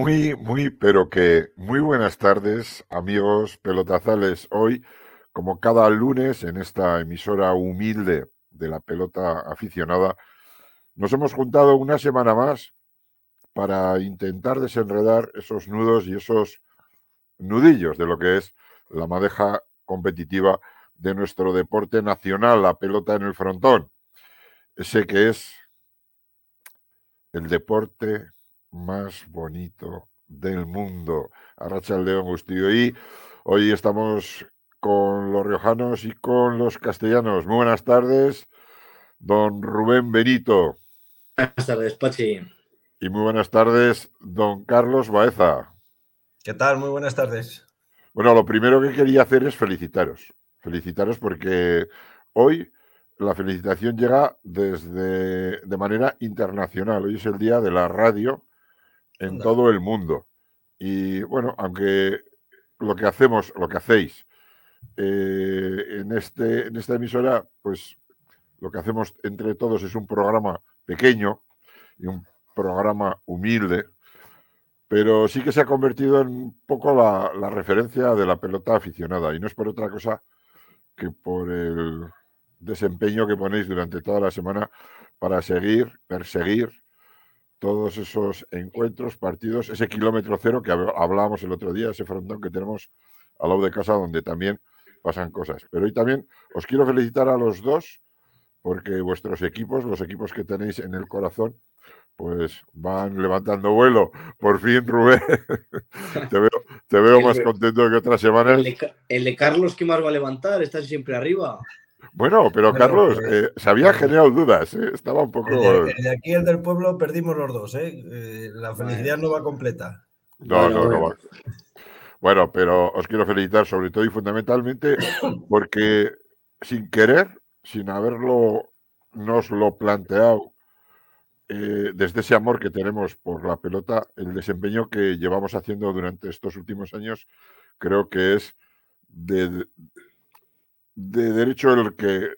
Muy, muy, pero que muy buenas tardes, amigos pelotazales. Hoy, como cada lunes, en esta emisora humilde de la pelota aficionada, nos hemos juntado una semana más para intentar desenredar esos nudos y esos nudillos de lo que es la madeja competitiva de nuestro deporte nacional, la pelota en el frontón. Ese que es el deporte más bonito del mundo. Arracha el León Gustillo. Y hoy estamos con los riojanos y con los castellanos. Muy buenas tardes, don Rubén Benito. Buenas tardes, Pachi. Y muy buenas tardes, don Carlos Baeza. ¿Qué tal? Muy buenas tardes. Bueno, lo primero que quería hacer es felicitaros. Felicitaros porque hoy la felicitación llega desde de manera internacional. Hoy es el día de la radio en todo el mundo. Y bueno, aunque lo que hacemos, lo que hacéis eh, en, este, en esta emisora, pues lo que hacemos entre todos es un programa pequeño y un programa humilde, pero sí que se ha convertido en un poco la, la referencia de la pelota aficionada. Y no es por otra cosa que por el desempeño que ponéis durante toda la semana para seguir, perseguir todos esos encuentros, partidos, ese kilómetro cero que hablábamos el otro día, ese frontón que tenemos al lado de casa donde también pasan cosas. Pero hoy también os quiero felicitar a los dos porque vuestros equipos, los equipos que tenéis en el corazón, pues van levantando vuelo. Por fin, Rubén, te veo, más contento que otras semanas. El de, el de Carlos, ¿qué más va a levantar? Está siempre arriba. Bueno, pero Carlos, pues, eh, se había generado dudas, ¿eh? estaba un poco. De, aquí el del pueblo perdimos los dos, ¿eh? ¿eh? la felicidad no va completa. No, no, no va. Bueno, pero os quiero felicitar sobre todo y fundamentalmente porque sin querer, sin haberlo, nos lo planteado, desde ese amor que tenemos por la pelota, el desempeño que llevamos haciendo durante estos últimos años, creo que es de, de derecho el que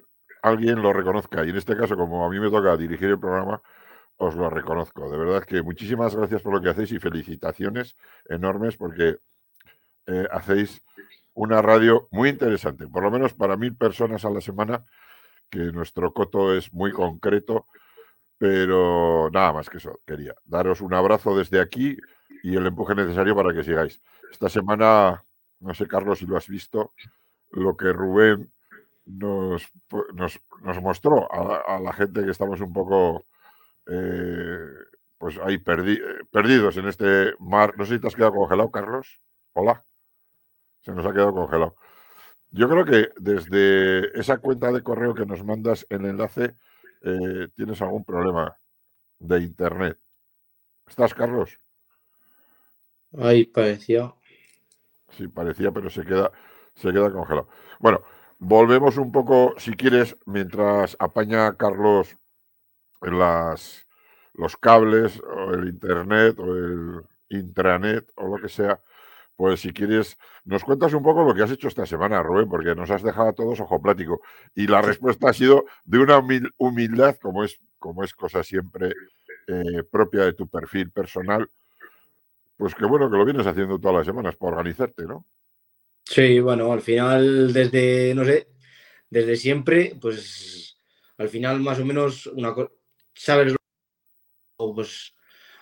alguien lo reconozca. Y en este caso, como a mí me toca dirigir el programa, os lo reconozco. De verdad que muchísimas gracias por lo que hacéis y felicitaciones enormes porque eh, hacéis una radio muy interesante, por lo menos para mil personas a la semana, que nuestro coto es muy concreto, pero nada más que eso, quería daros un abrazo desde aquí y el empuje necesario para que sigáis. Esta semana, no sé, Carlos, si lo has visto, lo que Rubén nos, nos, mostró a, la gente que estamos un poco eh, pues ahí perdidos en este mar. No sé si te has quedado congelado, Carlos. Hola. Se nos ha quedado congelado. Yo creo que desde esa cuenta de correo que nos mandas el enlace, eh, tienes algún problema de internet. ¿Estás, Carlos? Ahí parecía. Sí, parecía, pero se queda se queda congelado. Bueno, volvemos un poco, si quieres, mientras apaña Carlos las, los cables o el internet o el intranet o lo que sea, pues si quieres, nos cuentas un poco lo que has hecho esta semana, Rubén, porque nos has dejado a todos ojo plático. Y la respuesta ha sido de una humildad, como es, como es cosa siempre eh, propia de tu perfil personal, pues que bueno que lo vienes haciendo todas las semanas para organizarte, ¿no? Sí, bueno, al final, desde, no sé, desde siempre, pues al final más o menos una cosa, sabes, pues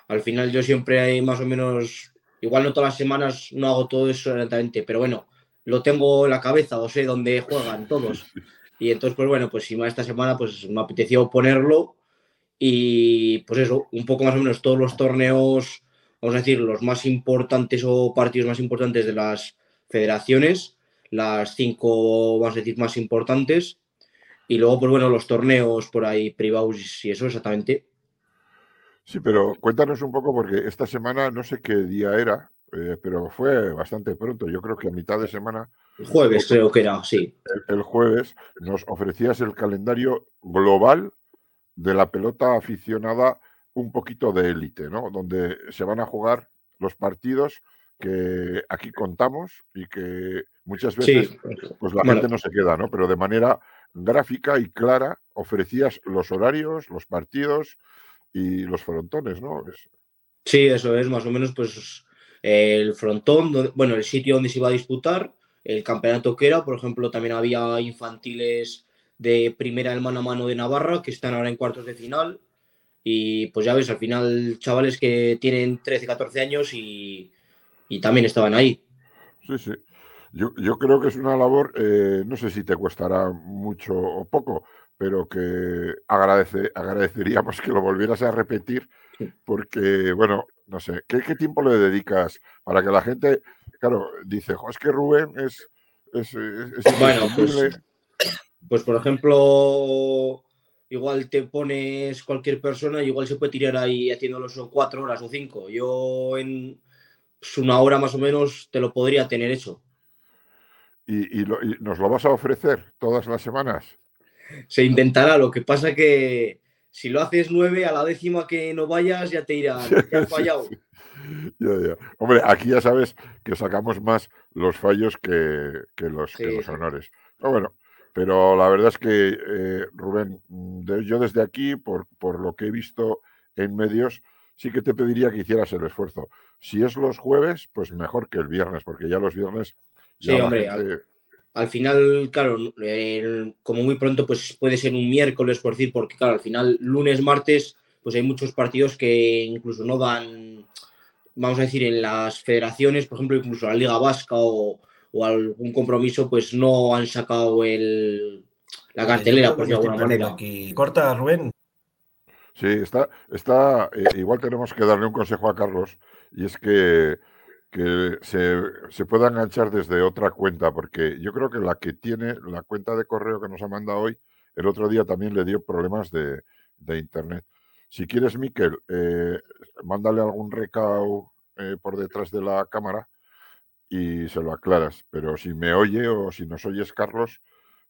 al final yo siempre hay más o menos, igual no todas las semanas no hago todo eso exactamente, pero bueno, lo tengo en la cabeza o sé dónde juegan todos. Y entonces, pues bueno, pues si esta semana pues me apeteció ponerlo y pues eso, un poco más o menos todos los torneos, vamos a decir, los más importantes o partidos más importantes de las federaciones, las cinco, vamos a decir, más importantes. Y luego, pues bueno, los torneos por ahí privados y eso exactamente. Sí, pero cuéntanos un poco, porque esta semana no sé qué día era, eh, pero fue bastante pronto. Yo creo que a mitad de semana. El jueves, creo que era, sí. el, jueves nos ofrecías el calendario global de la pelota aficionada, un poquito de élite, ¿no? Donde se van a jugar los partidos que aquí contamos y que muchas veces pues la gente no se queda, ¿no? Pero de manera gráfica y clara ofrecías los horarios, los partidos y los frontones, ¿no? Sí, eso es, más o menos, pues el frontón, bueno, el sitio donde se iba a disputar, el campeonato que era, por ejemplo, también había infantiles de primera del mano a mano de Navarra, que están ahora en cuartos de final. Y pues ya ves, al final chavales que tienen 13, 14 años y, y también estaban ahí. Sí, sí. Yo, yo creo que es una labor, eh, no sé si te costará mucho o poco, pero que agradece, agradeceríamos que lo volvieras a repetir, porque, bueno, no sé, ¿qué, qué tiempo le dedicas para que la gente, claro, dice, es que Rubén es... es, es, bueno, pues, pues por ejemplo, igual te pones cualquier persona y igual se puede tirar ahí haciéndolo cuatro horas o cinco. Yo en pues, una hora más o menos te lo podría tener hecho. ¿Y, nos lo vas a ofrecer todas las semanas? Se intentará, lo que pasa que si lo haces nueve, a la décima que no vayas ya te irán, te has fallado. Hombre, aquí ya sabes que sacamos más los fallos que, los, que los honores. Pero bueno, pero la verdad es que, eh, Rubén, yo desde aquí, por, por lo que he visto en medios, sí que te pediría que hicieras el esfuerzo. Si es los jueves, pues mejor que el viernes, porque ya los viernes. sí, hombre, al, final, claro, como muy pronto, pues puede ser un miércoles, por decir, porque claro, al final, lunes, martes, pues hay muchos partidos que incluso no dan, vamos a decir, en las federaciones, por ejemplo, incluso la Liga Vasca o, algún compromiso, pues no han sacado el, la cartelera, por de alguna manera. Aquí. Corta, Rubén. Sí, está, está eh, igual tenemos que darle un consejo a Carlos y es que, que se, se, pueda enganchar desde otra cuenta, porque yo creo que la que tiene, la cuenta de correo que nos ha mandado hoy, el otro día también le dio problemas de, de internet. Si quieres, Miquel, eh, mándale algún recao eh, por detrás de la cámara y se lo aclaras. Pero si me oye o si nos oyes, Carlos,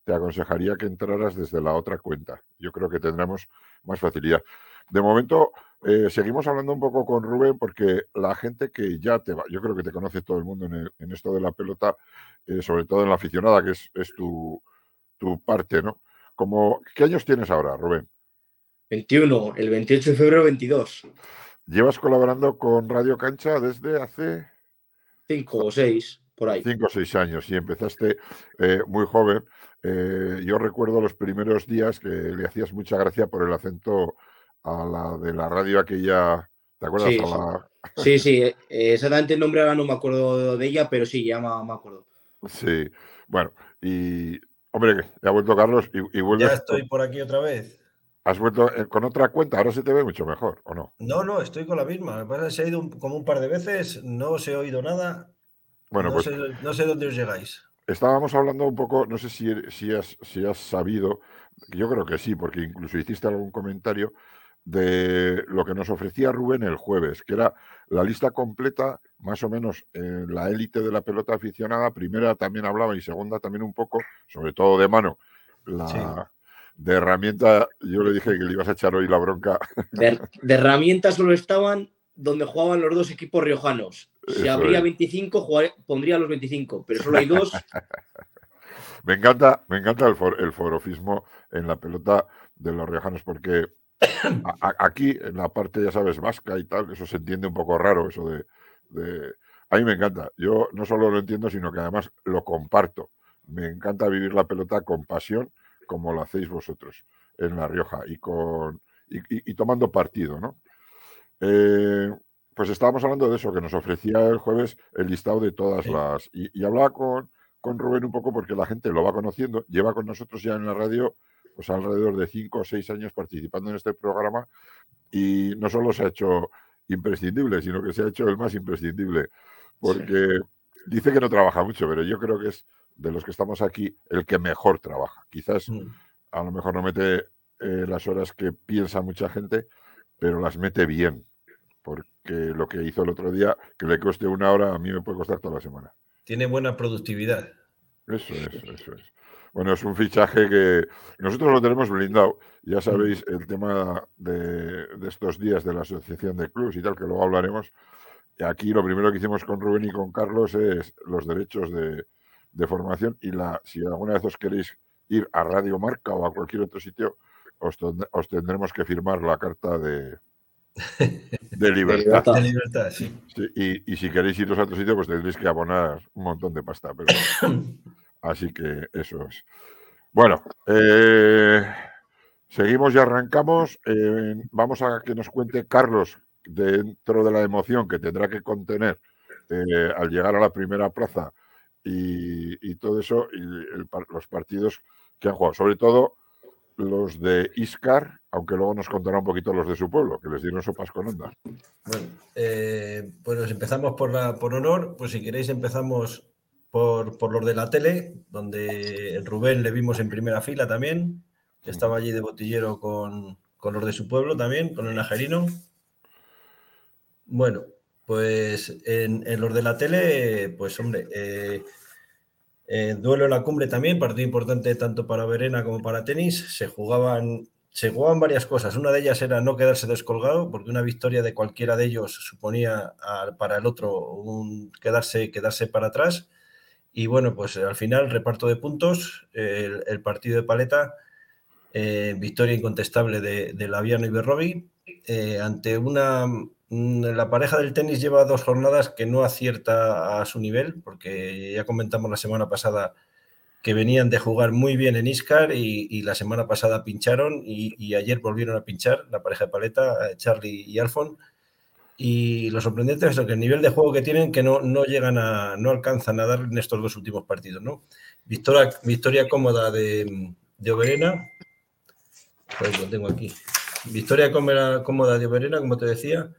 te aconsejaría que entraras desde la otra cuenta. Yo creo que tendremos más facilidad. De momento, eh, seguimos hablando un poco con Rubén porque la gente que ya te va, yo creo que te conoce todo el mundo en, esto de la pelota, eh, sobre todo en la aficionada, que es, tu, parte, ¿no? Como, ¿Qué años tienes ahora, Rubén? 21, el 28 de febrero 22. ¿Llevas colaborando con Radio Cancha desde hace? Cinco o seis, por ahí. Cinco o seis años y empezaste eh, muy joven. Eh, yo recuerdo los primeros días que le hacías mucha gracia por el acento a la de la radio aquella. ¿Te acuerdas? Sí, sí, eh, exactamente el nombre ahora no me acuerdo de ella, pero sí, ya me, acuerdo. Sí, bueno, y hombre, ya ha vuelto Carlos y, y Ya estoy por aquí otra vez. ¿Has vuelto con otra cuenta? Ahora se te ve mucho mejor, ¿o no? No, no, estoy con la misma. Se ha ido como un par de veces, no os he oído nada. Bueno, no, pues, sé, no sé dónde os llegáis. Estábamos hablando un poco, no sé si, si, has, si has sabido, yo creo que sí, porque incluso hiciste algún comentario de lo que nos ofrecía Rubén el jueves, que era la lista completa, más o menos en la élite de la pelota aficionada. Primera también hablaba y segunda también un poco, sobre todo de mano, la de herramienta. Yo le dije que le ibas a echar hoy la bronca. De, de herramientas solo estaban donde jugaban los dos equipos riojanos. Si habría 25, pondría los 25, pero solo hay dos. me encanta, me encanta el, el forofismo en la pelota de los riojanos, porque aquí, en la parte, ya sabes, vasca y tal, eso se entiende un poco raro, eso de, de, A mí me encanta. Yo no solo lo entiendo, sino que además lo comparto. Me encanta vivir la pelota con pasión, como lo hacéis vosotros en La Rioja, y, con, y tomando partido, ¿no? Eh, pues estábamos hablando de eso, que nos ofrecía el jueves el listado de todas las... Y, hablaba con, con, Rubén un poco porque la gente lo va conociendo, lleva con nosotros ya en la radio pues alrededor de cinco o seis años participando en este programa y no solo se ha hecho imprescindible, sino que se ha hecho el más imprescindible, porque dice que no trabaja mucho, pero yo creo que es de los que estamos aquí el que mejor trabaja. Quizás mm. a lo mejor no mete eh, las horas que piensa mucha gente, pero las mete bien porque lo que hizo el otro día, que le coste una hora, a mí me puede costar toda la semana. Tiene buena productividad. Eso es, eso es. Bueno, es un fichaje que nosotros lo tenemos blindado. Ya mm. sabéis el tema de, estos días de la Asociación de Clubs y tal, que luego hablaremos. Y aquí lo primero que hicimos con Rubén y con Carlos es los derechos de, formación y la si alguna vez os queréis ir a Radio Marca o a cualquier otro sitio, os tendremos que firmar la carta de, de libertad. De libertad, sí. y, si queréis iros a otro sitio, pues tendréis que abonar un montón de pasta. Pero... Así que eso es. Bueno, eh, seguimos y arrancamos. Eh, vamos a que nos cuente Carlos dentro de la emoción que tendrá que contener eh, al llegar a la primera plaza y, todo eso, y los partidos que han jugado, sobre todo los de Iscar, aunque luego nos contará un poquito los de su pueblo, que les dieron sopas con onda. Bueno, pues empezamos por, la, por honor, pues si queréis empezamos por, por los de la tele, donde Rubén le vimos en primera fila también, que estaba allí de botillero con, con los de su pueblo también, con el najerino. Bueno, pues en, los de la tele, pues hombre, eh, eh, duelo en la cumbre también, partido importante tanto para Verena como para tenis. Se jugaban, se jugaban varias cosas. Una de ellas era no quedarse descolgado, porque una victoria de cualquiera de ellos suponía para el otro quedarse, quedarse para atrás. Y bueno, pues al final, reparto de puntos, el, partido de paleta, eh, victoria incontestable de, de Laviano y Berrobi, eh, ante una... Mm, la pareja del tenis lleva dos jornadas que no acierta a su nivel, porque ya comentamos la semana pasada que venían de jugar muy bien en Iscar y, la semana pasada pincharon y, ayer volvieron a pinchar la pareja de paleta, eh, Charlie y Alfon. Y lo sorprendente es que el nivel de juego que tienen que no, no llegan a, no alcanzan a dar en estos dos últimos partidos, ¿no? Victoria, victoria cómoda de, de Oberena. Pues lo tengo aquí. Victoria cómoda de Oberena, como te decía,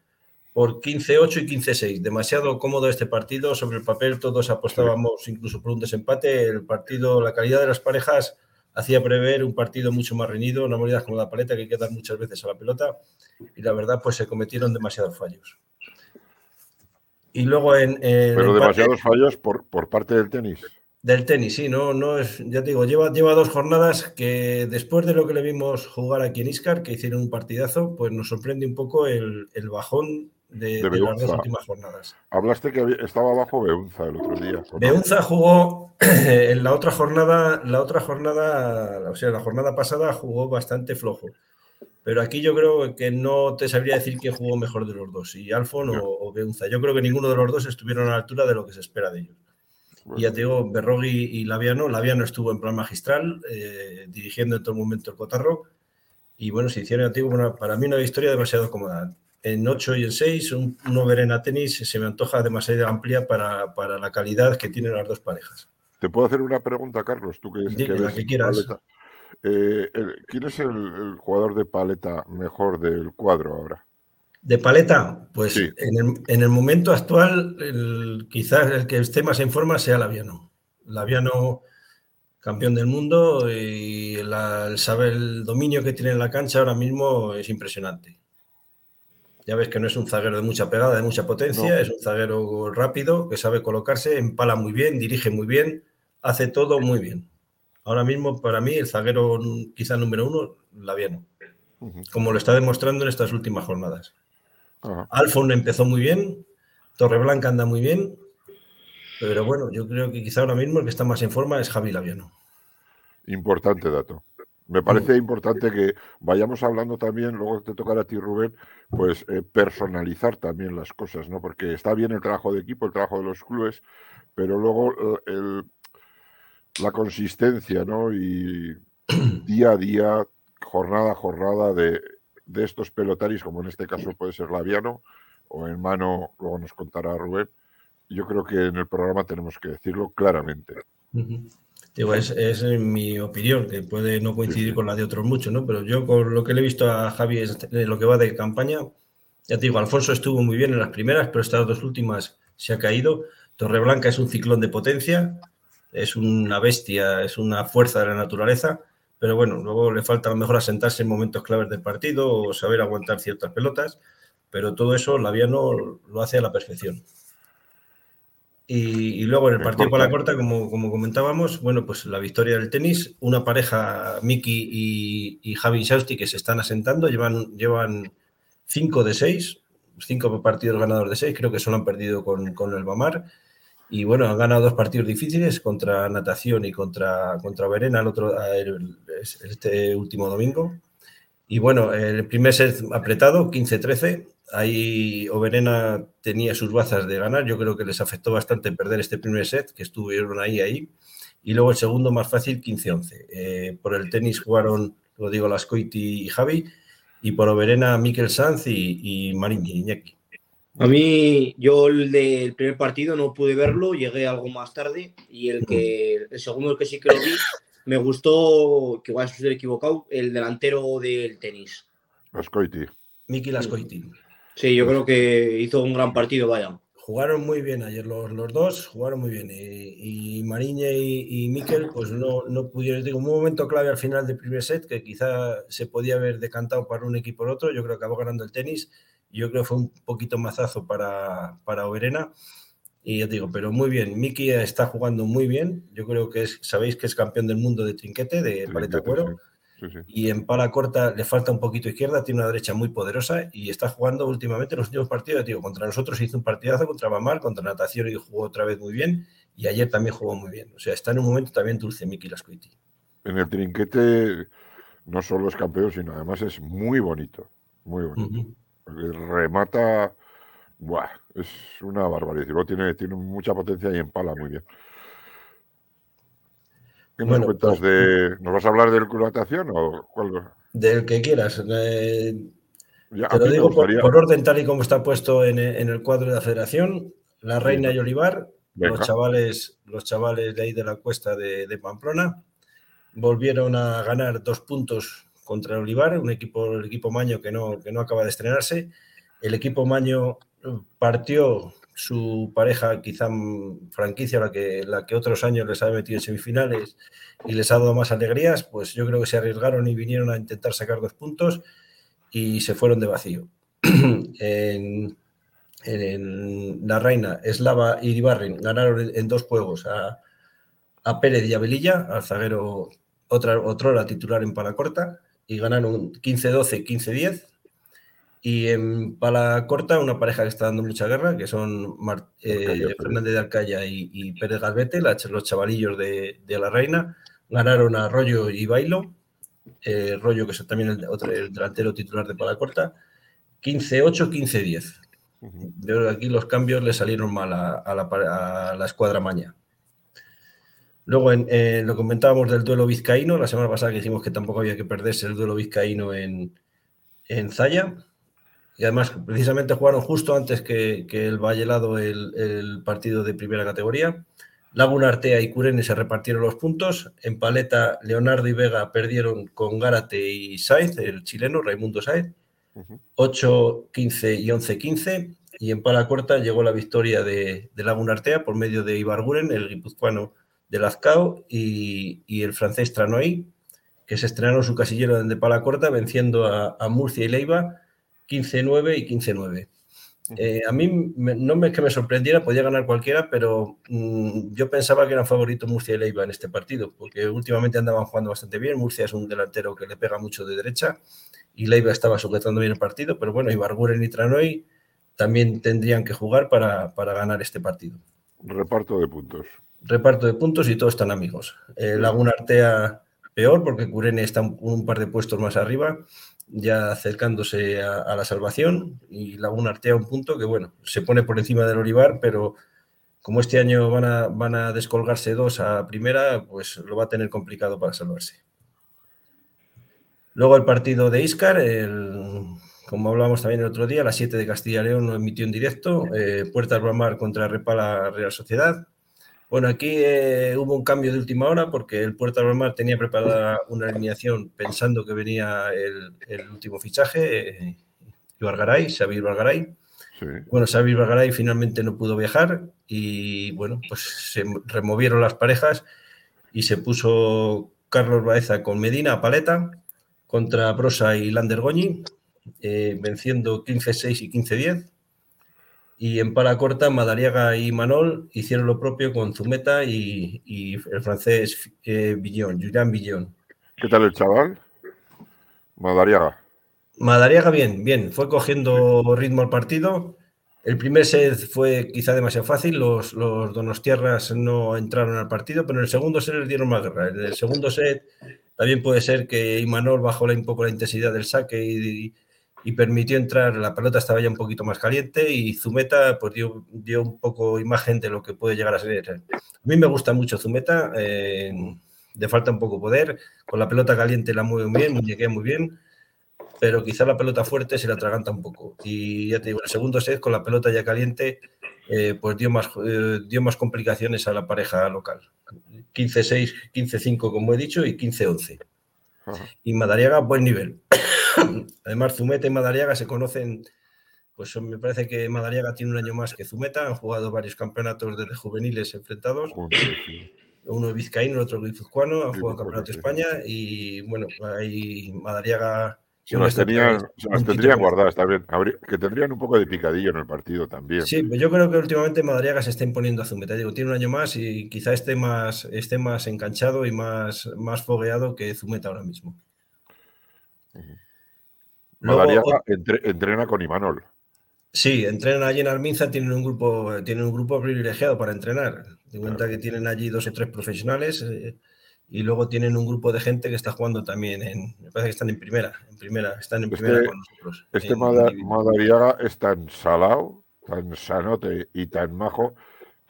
por 15-8 y 15-6. Demasiado cómodo este partido. Sobre el papel todos apostábamos incluso por un desempate. El partido, la calidad de las parejas hacía prever un partido mucho más reñido, una moneda como la paleta que hay que dar muchas veces a la pelota y la verdad pues se cometieron demasiados fallos. Y luego en... Pero demasiados fallos por, por, parte del tenis. Del tenis, sí, no, no es, ya te digo, lleva, lleva dos jornadas que después de lo que le vimos jugar aquí en Iscar, que hicieron un partidazo, pues nos sorprende un poco el, el bajón de, las dos últimas jornadas. Hablaste que estaba abajo Beunza el otro día. Beunza jugó en la otra jornada, la otra jornada, o sea, la jornada pasada jugó bastante flojo. Pero aquí yo creo que no te sabría decir quién jugó mejor de los dos, si Alfon o, Beunza. Yo creo que ninguno de los dos estuvieron a la altura de lo que se espera de ellos. Y ya te digo, Berrogui y Laviano. Laviano estuvo en plan magistral, eh, dirigiendo en todo momento el Cotarro. Y bueno, se hicieron, ya para mí una historia demasiado cómoda en 8 y en 6, un, un Verena tenis se me antoja demasiado amplia para, para, la calidad que tienen las dos parejas. Te puedo hacer una pregunta, Carlos, tú que, que, la que quieras. Eh, ¿Quién es el, jugador de paleta mejor del cuadro ahora? De paleta, pues en, el, en, el, momento actual, quizás el que esté más en forma sea Laviano. Laviano, campeón del mundo, y la, el saber el dominio que tiene en la cancha ahora mismo es impresionante. Ya ves que no es un zaguero de mucha pegada, de mucha potencia, es un zaguero rápido, que sabe colocarse, empala muy bien, dirige muy bien, hace todo muy bien. Ahora mismo, para mí, el zaguero quizá número uno, Laviano, como lo está demostrando en estas últimas jornadas. Alfon empezó muy bien, Torreblanca anda muy bien, pero bueno, yo creo que quizá ahora mismo el que está más en forma es Javi Laviano. Importante dato. Me parece importante que vayamos hablando también, luego te tocará a ti, Rubén, pues eh, personalizar también las cosas, ¿no? Porque está bien el trabajo de equipo, el trabajo de los clubes, pero luego eh, la consistencia, ¿no? Y día a día, jornada a jornada de, estos pelotaris, como en este caso puede ser Laviano, o en mano, luego nos contará Rubén. Yo creo que en el programa tenemos que decirlo claramente. Digo, es, es, mi opinión, que puede no coincidir con la de otros muchos, ¿no? Pero yo con lo que le he visto a Javi en lo que va de campaña, ya te digo, Alfonso estuvo muy bien en las primeras, pero estas dos últimas se ha caído. Torreblanca es un ciclón de potencia, es una bestia, es una fuerza de la naturaleza, pero bueno, luego le falta a lo mejor asentarse en momentos claves del partido o saber aguantar ciertas pelotas, pero todo eso Laviano lo hace a la perfección. Y, luego en el partido por la corta, como, como comentábamos, bueno, pues la victoria del tenis, una pareja, Miki y, y Javi Shausti, que se están asentando, llevan, llevan cinco de seis, cinco partidos ganadores de seis, creo que solo han perdido con, con el Bamar. Y bueno, han ganado dos partidos difíciles contra Natación y contra, contra Verena el otro, este último domingo. Y bueno, el primer set apretado, 15-13. Ahí Oberena tenía sus bazas de ganar. Yo creo que les afectó bastante perder este primer set, que estuvieron ahí, ahí. Y luego el segundo más fácil, 15-11. Eh, por el tenis jugaron, lo digo, Lascoiti y Javi. Y por Oberena, Miquel Sanz y, y Marín Iñaki. A mí, yo el del primer partido no pude verlo, llegué algo más tarde. Y el que el segundo, el que sí que lo vi, me gustó, que igual estoy equivocado, el delantero del tenis. Lascoiti. Miki Lascoiti. Sí, yo creo que hizo un gran partido, vaya. Jugaron muy bien ayer los, los dos, jugaron muy bien. Y, y Mariña y, y Miquel, pues no, no pudieron. Digo, un momento clave al final del primer set que quizá se podía haber decantado para un equipo o el otro. Yo creo que acabó ganando el tenis. Yo creo que fue un poquito mazazo para, para Oberena. Y ya digo, pero muy bien. Miki está jugando muy bien. Yo creo que es, sabéis que es campeón del mundo de trinquete, de paleta cuero. Sí, sí. Y en pala corta le falta un poquito izquierda, tiene una derecha muy poderosa y está jugando últimamente los últimos partidos. Digo, contra nosotros hizo un partidazo, contra Bamar, contra Natación y jugó otra vez muy bien. Y ayer también jugó muy bien. O sea, está en un momento también dulce Miki Lascuiti. En el trinquete no solo es campeón, sino además es muy bonito. Muy bonito. Porque remata. Buah, es una barbaridad. Luego tiene, tiene mucha potencia y empala muy bien. ¿Qué nos Bueno, cuentas pues- de. ¿Nos vas a hablar del club natación o cuál? Del que quieras. Eh, Ya, Te lo digo por, orden tal y como está puesto en, en el cuadro de la federación. La Reina y Olivar, Venga. los chavales, los chavales de ahí de la cuesta de, de Pamplona, volvieron a ganar dos puntos contra el Olivar, un equipo, el equipo Maño que no, que no acaba de estrenarse. El equipo Maño eh, partió su pareja, quizá franquicia, la que, la que otros años les ha metido en semifinales y les ha dado más alegrías, pues yo creo que se arriesgaron y vinieron a intentar sacar dos puntos y se fueron de vacío. en, la Reina, Eslava y Iribarren ganaron en, dos juegos a, a Pérez y a Velilla, al zaguero otra, otrora titular en pala corta, y ganaron 15-12, 15-10. Y en pala corta, una pareja que está dando mucha guerra, que son eh. Fernández de Alcaya y, y Pérez Galvete, la- los chavalillos de, de la Reina, ganaron a Rollo y Bailo, eh, Rollo, que es también el, otro, el delantero titular de pala corta, 15-8, 15-10. Ujú. Yo creo que aquí los cambios le salieron mal a, a la, a la escuadra maña. Luego, en, eh, lo comentábamos del duelo vizcaíno, la semana pasada que dijimos que tampoco había que perderse el duelo vizcaíno en, en Zaya. Y además, precisamente jugaron justo antes que, que el Vallelado el, el partido de primera categoría. Laguna Artea y Curene se repartieron los puntos. En Paleta, Leonardo y Vega perdieron con Gárate y Sainz, el chileno, Raimundo Sainz. Ujú. 8-15 y 11-15. Y en pala corta llegó la victoria de, de Laguna Artea por medio de Ibarguren, el guipuzcoano de Lazcao, y, y el francés Tranoy, que se estrenaron su casillero de pala corta venciendo a, a Murcia y Leiva 15-9 y 15-9. Eh, a mí me- no me que me sorprendiera, podía ganar cualquiera, pero mm, yo pensaba que eran favoritos Murcia y Leiva en este partido, porque últimamente andaban jugando bastante bien. Murcia es un delantero que le pega mucho de derecha y Leiva estaba sujetando bien el partido, pero bueno, Ibarguren y Tranoy también tendrían que jugar para, para ganar este partido. Reparto de puntos. Reparto de puntos y todos están amigos. Eh, Laguna Artea peor, porque Curene está un, par de puestos más arriba, ya acercándose a, la salvación, y Laguna Artea un punto que, bueno, se pone por encima del Olivar, pero como este año van a, van a descolgarse dos a primera, pues lo va a tener complicado para salvarse. Luego el partido de Iscar, el, como hablábamos también el otro día, las 7 de Castilla y León lo emitió en directo, eh, Puertas Bramar contra Repala Real Sociedad. Bueno, aquí eh, hubo un cambio de última hora porque el Puerta Bramar tenía preparada una alineación pensando que venía el, el último fichaje, eh, Ibargaray, Xavi Ibargaray. Sí. Bueno, Xavi Ibargaray finalmente no pudo viajar y bueno, pues se removieron las parejas y se puso Carlos Baeza con Medina a paleta contra Brosa y Landergoñi, eh, venciendo 15-6 y 15-10. Y en pala corta, Madariaga y Manol hicieron lo propio con Zumeta y, y el francés eh, Villon, Julián Villon. ¿Qué tal el chaval? Madariaga. Madariaga bien, bien, fue cogiendo ritmo al partido. El primer set fue quizá demasiado fácil, los, los donostiarras no entraron al partido, pero en el segundo set les dieron más guerra. En el segundo set También puede ser que Imanol bajó un poco la intensidad del saque y, y, permitió entrar, la pelota estaba ya un poquito más caliente y Zumeta pues dio, dio un poco imagen de lo que puede llegar a ser. A mí me gusta mucho Zumeta, eh, le falta un poco poder, con la pelota caliente la mueve muy bien, muñequea muy bien, pero quizá la pelota fuerte se la atraganta un poco. Y ya te digo, el segundo set con la pelota ya caliente, eh, pues dio más, eh, dio más complicaciones a la pareja local. 15-6, 15-5, como he dicho, y 15-11. Y Madariaga, buen nivel. Además, Zumeta y Madariaga se conocen, pues me parece que Madariaga tiene un año más que Zumeta, han jugado varios campeonatos de juveniles enfrentados. Uno de vizcaíno, el otro guipuzcoano, han jugado campeonato de España y bueno, ahí Madariaga se las, tenían, tendrían guardadas también. que tendrían un poco de picadillo en el partido también. Sí, yo creo que últimamente Madariaga se está imponiendo a Zumeta. Digo, tiene un año más y quizá esté más, esté más enganchado y más, más fogueado que Zumeta ahora mismo. Madariaga entrena con Imanol. Sí, entrenan allí en Arminza, tienen un grupo, tienen un grupo privilegiado para entrenar. De cuenta que tienen allí dos o tres profesionales. Eh, y luego tienen un grupo de gente que está jugando también en, me parece que están en primera, en primera, están en este primera con nosotros. Este Madariaga es tan salado, tan sanote y tan majo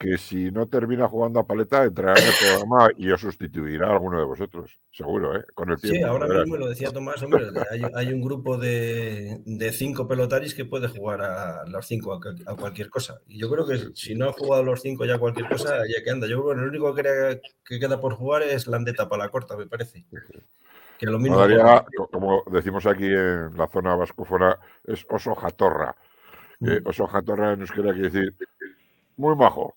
que si no termina jugando a paleta, entrará en el programa y os sustituirá a alguno de vosotros, seguro, ¿eh? Con el tiempo. Sí, ahora mismo lo decía Tomás, hombre, hay, un grupo de, cinco pelotaris que puede jugar a los cinco a, cualquier cosa. Y yo creo que si no ha jugado los cinco ya a cualquier cosa, ya que anda. Yo creo que lo único que, queda por jugar es Landeta para la corta, me parece. Que lo mismo como decimos aquí en la zona vascófona, es oso jatorra. Mm. oso jatorra nos quiere decir muy majo.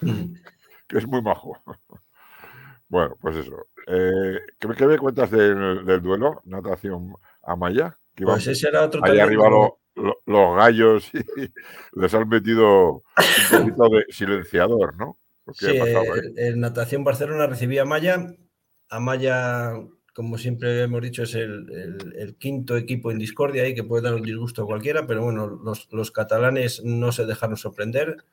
Que es muy majo. Bueno, pues eso. Eh, ¿qué, me cuentas del, duelo? Natación a Maya. pues ese era otro arriba los gallos y les han metido un poquito de silenciador, ¿no? Sí, el, Natación Barcelona recibía a Maya. A Maya, como siempre hemos dicho, es el, quinto equipo en discordia y que puede dar un disgusto a cualquiera, pero bueno, los, los catalanes no se dejaron sorprender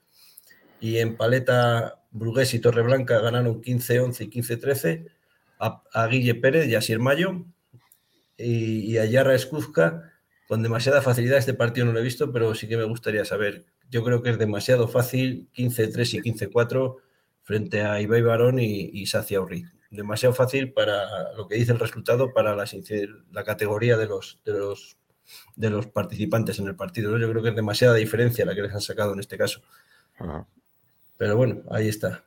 y en paleta Brugués y Torreblanca ganaron 15-11 y 15-13 a, Guille Pérez y a Sir Mayo y, a Yarra Escuzca con demasiada facilidad. Este partido no lo he visto, pero sí que me gustaría saber. Yo creo que es demasiado fácil 15-3 y 15-4 frente a Ibai Barón y, y Sacia Urri. Demasiado fácil para lo que dice el resultado para la, la categoría de los, de, los, de los participantes en el partido. Yo creo que es demasiada diferencia la que les han sacado en este caso. Pero bueno, ahí está.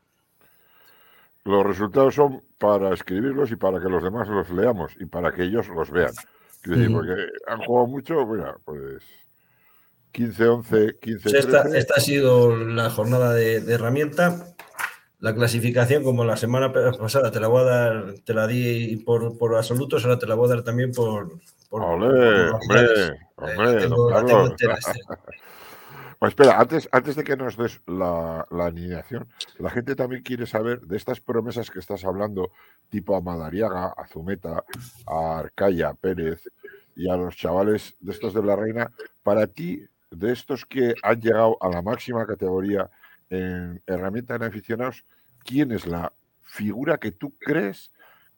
Los resultados son para escribirlos y para que los demás los leamos y para que ellos los vean. decir, porque han jugado mucho, mira, pues 15-11, 15 esta, esta, ha sido la jornada de, herramienta. La clasificación, como la semana pasada, te la voy a dar, te la di por, por absolutos, ahora te la voy a dar también por. por, hombre, hombre, pues espera, antes, antes de que nos des la, alineación, la gente también quiere saber de estas promesas que estás hablando, tipo a Madariaga, a Zumeta, a Arcaya, Pérez y a los chavales de estos de la Reina, para ti, de estos que han llegado a la máxima categoría en herramienta de aficionados, ¿quién es la figura que tú crees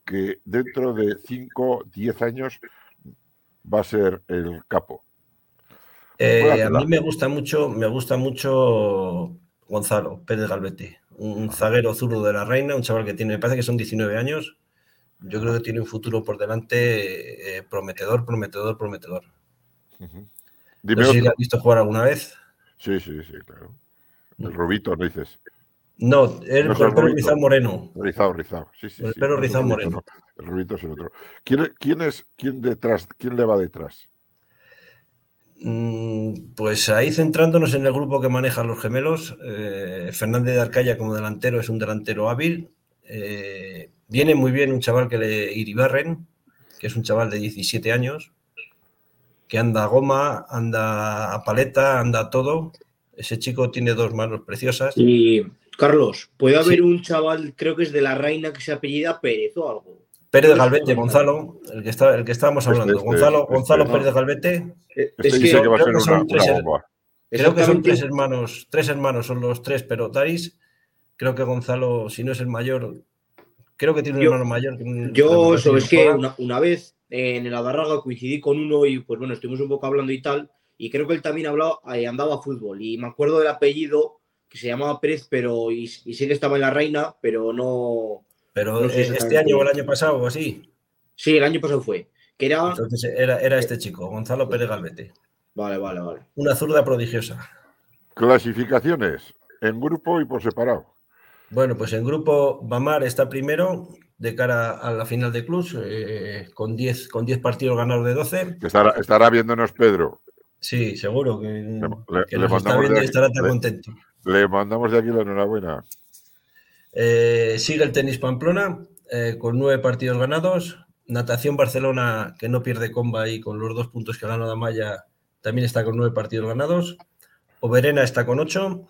que dentro de 5, 10 años va a ser el capo? Eh, a mí me gusta mucho, me gusta mucho Gonzalo Pérez Galvete, un zaguero zurdo de la Reina, un chaval que tiene, me parece que son 19 años. Yo creo que tiene un futuro por delante eh, prometedor, prometedor, prometedor. Dime si lo has visto jugar alguna vez. Sí, sí, sí, claro. El Rubito, ¿no dices? No, el, el pelo rizado moreno. Rizado, rizado. Sí, sí, el pelo rizado moreno. El Rubito es el otro. ¿Quién, ¿Quién, es, quién detrás, quién le va detrás? Mm, pues ahí centrándonos en el grupo que maneja los gemelos, eh, Fernández de Arcaya como delantero es un delantero hábil. Eh, viene muy bien un chaval que le Iribarren, que es un chaval de 17 años, que anda a goma, anda a paleta, anda a todo. Ese chico tiene dos manos preciosas. Y Carlos, puede haber un chaval, creo que es de la Reina, que se apellida Pérez o algo. Pérez Galvete, Gonzalo, el que, está, el que estábamos este, hablando. Este, Gonzalo, este, Gonzalo Pérez Galvete. Eh, es que, creo que son, tres, creo que son tres hermanos, tres hermanos son los tres, pero Taris, creo que Gonzalo, si no es el mayor, creo que tiene un Yo- hermano mayor. que un- Yo, es que una vez eh, en el Adarraga coincidí con uno y pues bueno, estuvimos un poco hablando y tal, y creo que él también hablaba, eh, andaba a fútbol, y me acuerdo del apellido que se llamaba Pérez, pero y, y sí que estaba en la Reina, pero no... Pero no sé eh, este año o el año pasado o así. Sí, el año pasado fue, que era... Entonces era, era este chico, Gonzalo Pérez Galvete. Vale, vale, vale. Una zurda prodigiosa. Clasificaciones en grupo y por separado. Bueno, pues en grupo Bamar está primero de cara a la final de clubs eh, con 10 con 10 partidos ganados de 12. Que estará, estará viéndonos Pedro. Sí, seguro que, le- que le nos está viendo de y estará tan le- contento. Le mandamos de aquí la enhorabuena. Eh, sigue el tenis Pamplona eh, con nueve partidos ganados. Natación Barcelona, que no pierde comba ahí con los dos puntos que ganó Damaya, también está con nueve partidos ganados. Oberena está con ocho.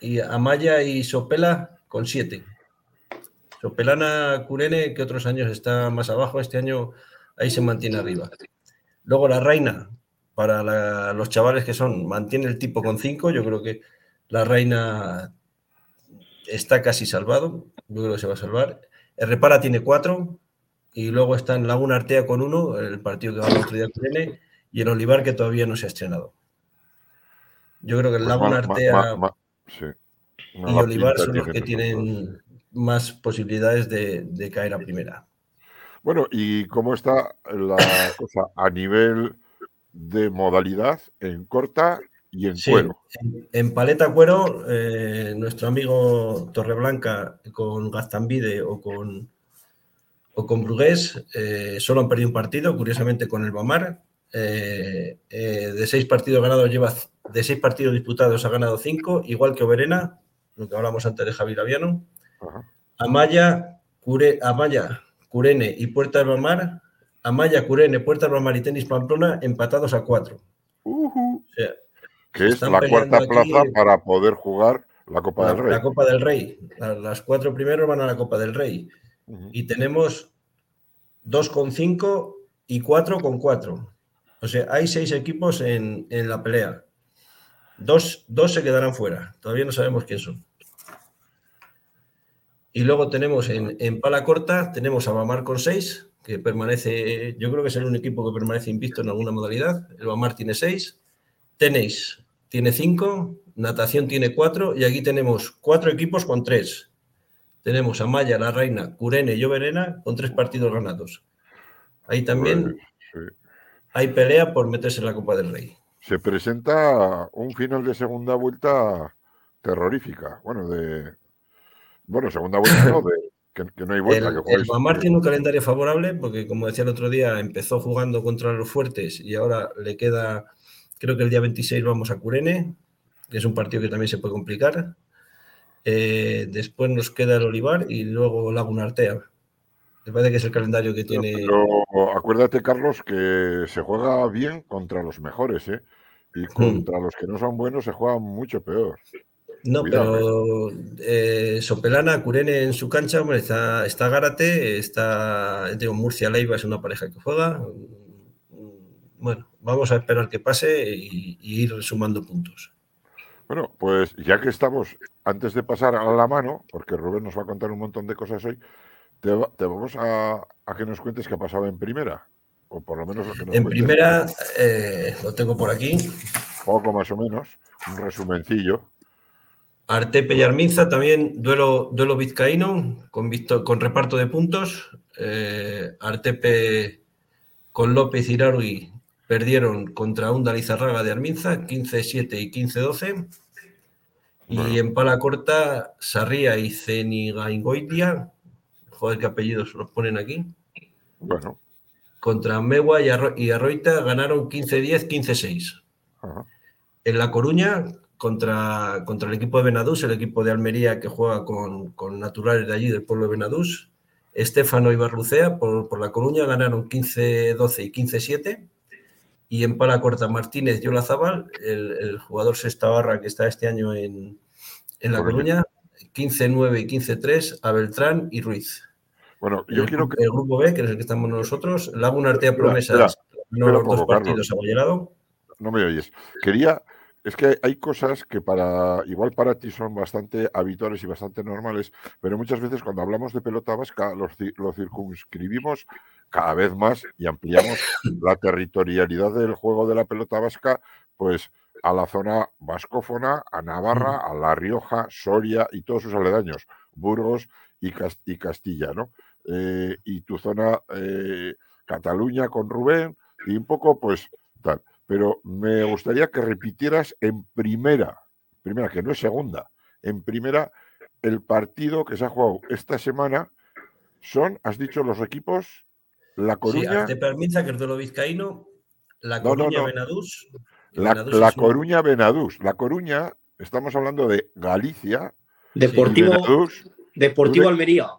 Y Amaya y Sopela con siete. Sopelana Curene, que otros años está más abajo, este año ahí se mantiene arriba. Luego la Reina, para los chavales que son, mantiene el tipo con cinco. Yo creo que la Reina está casi salvado. Yo creo que se va a salvar. El Repara tiene cuatro. Y luego están Laguna Artea con uno, el partido que otro día con N, y el Olivar que todavía no se ha estrenado. Yo creo que el Pues Laguna ma- ma- Artea ma- sí. y Olivar son los que tienen más posibilidades de, de caer a primera. Bueno, ¿y cómo está la cosa a nivel de modalidad en corta y en Sí, cuero? en, en paleta cuero, eh, nuestro amigo Torreblanca con Gaztambide o con, o con Brugués eh, solo han perdido un partido, curiosamente con el Bamar. Eh, de seis partidos ganados lleva, de seis partidos disputados ha ganado cinco, igual que Oberena, lo que hablamos antes de Javi Laviano. Ajá. Amaya, Cure, Amaya, Curene y Puerta del Bamar. Amaya, Curene, Puerta del Bamar y Tenis Pamplona empatados a cuatro. O sea, Que es la cuarta aquí- plaza para poder jugar la Copa la, del Rey. la Copa del Rey. La- Las cuatro primeros van a la Copa del Rey. Ujú. Y tenemos dos con cinco y cuatro con cuatro. O sea, hay seis equipos en, en la pelea. Dos, dos se quedarán fuera. Todavía no sabemos quién son. Y luego tenemos en, en pala corta, tenemos a Bamar con seis, que permanece, yo creo que es el único equipo que permanece invicto en alguna modalidad. El Bamar tiene seis. Tenéis tiene cinco, natación tiene cuatro, y aquí tenemos cuatro equipos con tres. Tenemos a Maya, La Reina, Curene y Oberena con tres partidos ganados. Ahí también sí. hay pelea por meterse en la Copa del Rey. Se presenta un final de segunda vuelta terrorífica. Bueno, de. Bueno, segunda vuelta no, de, que, que no hay vuelta. El, que el tiene un calendario favorable porque, como decía el otro día, empezó jugando contra los fuertes y ahora le queda, creo que el día 26 vamos a Curene, que es un partido que también se puede complicar. Eh, después nos queda el Olivar y luego Laguna Artea. Me parece que es el calendario que tiene. Pero acuérdate, Carlos, que se juega bien contra los mejores, ¿eh? Hmm. Y contra los que no son buenos se juega mucho peor. No, Cuidado, pero eh, Sopelana, Curene en su cancha, hombre, está, está Gárate, está digo, Murcia Leiva es una pareja que juega. Bueno, vamos a esperar que pase y, y ir sumando puntos. Bueno, pues ya que estamos, antes de pasar a la mano, porque Rubén nos va a contar un montón de cosas hoy, te, va- te vamos a, a que nos cuentes qué ha pasado en primera. O por lo menos lo que nos En cuentes, primera, eh, lo tengo por aquí, Poco más o menos, un resumencillo. Artepe y Arminza, también duelo, duelo vizcaíno, con, con reparto de puntos. Eh, Artepe con López Irargui perdieron contra un Dalizarraga de Arminza, 15-7 y 15-12. Y en pala corta, Sarria y Cenigaingoitia, joder, qué apellidos los ponen aquí, Bueno, contra Megua y, Arro- y Arroita ganaron 15-10, 15-6. ajá. En La Coruña, contra, contra el equipo de Benadús, el equipo de Almería que juega con, con naturales de allí, del pueblo de Benadús, Estefano y Barrucea por, por La Coruña ganaron 15-12 y 15-7. Y en pala corta, Martínez y Olazábal, el, el jugador sexta barra que está este año en, en La Coruña. Coruña, 15-9 y 15-3 a Beltrán y Ruiz. Bueno, yo el, quiero que. el grupo B, que es el que estamos nosotros, Laguna Artea Promesas, no los dos partidos a Vallerado. No me oyes. Quería es que hay cosas que para, igual para ti son bastante habituales y bastante normales, pero muchas veces cuando hablamos de pelota vasca lo circunscribimos cada vez más y ampliamos la territorialidad del juego de la pelota vasca, pues a la zona vascófona, a Navarra, a La Rioja, Soria y todos sus aledaños, Burgos y, Castilla, ¿no? Eh, y tu zona eh, Cataluña con Rubén y un poco, pues, tal. Pero me gustaría que repitieras en primera, primera, que no es segunda, en primera, el partido que se ha jugado esta semana son, has dicho, los equipos La Coruña. Sí, permita que es de lo vizcaíno, La Coruña, Benadús la, Coruña Benadús. La Coruña, estamos hablando de Galicia. Deportivo, Deportivo Almería.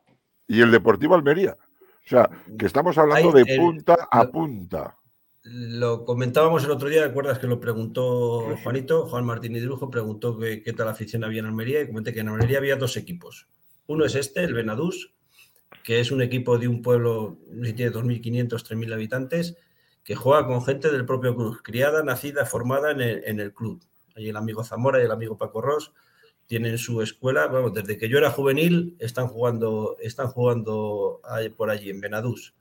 Y el Deportivo Almería. O sea, que estamos hablando de punta a punta. Lo comentábamos el otro día, ¿te acuerdas que lo preguntó Juanito? Juan Martín Hidrujo preguntó qué, qué tal afición había en Almería y comenté que en Almería había dos equipos. Uno es este, el Benadús, que es un equipo de un pueblo, que tiene 2.500, 3.000 habitantes, que juega con gente del propio club, criada, nacida, formada en el, club. Ahí el amigo Zamora y el amigo Paco Ross tienen su escuela, bueno, desde que yo era juvenil están jugando, están jugando por allí en Benadús.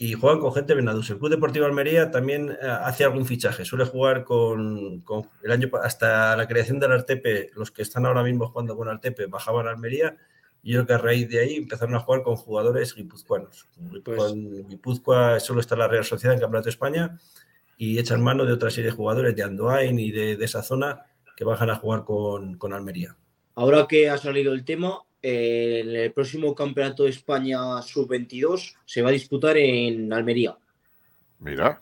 Y juegan con gente de Benadús. El Club Deportivo Almería también eh, hace algún fichaje. Suele jugar con, el año hasta la creación del Artepe, los que están ahora mismo jugando con Artepe bajaban a Almería y yo creo que a raíz de ahí empezaron a jugar con jugadores guipuzcoanos. Pues, con Guipúzcoa solo está la Real Sociedad en Campeonato de España y echan mano de otra serie de jugadores de Andoain y de, esa zona que bajan a jugar con, Almería. Ahora que ha salido el tema, en el próximo Campeonato de España Sub-22 se va a disputar en Almería. Mira.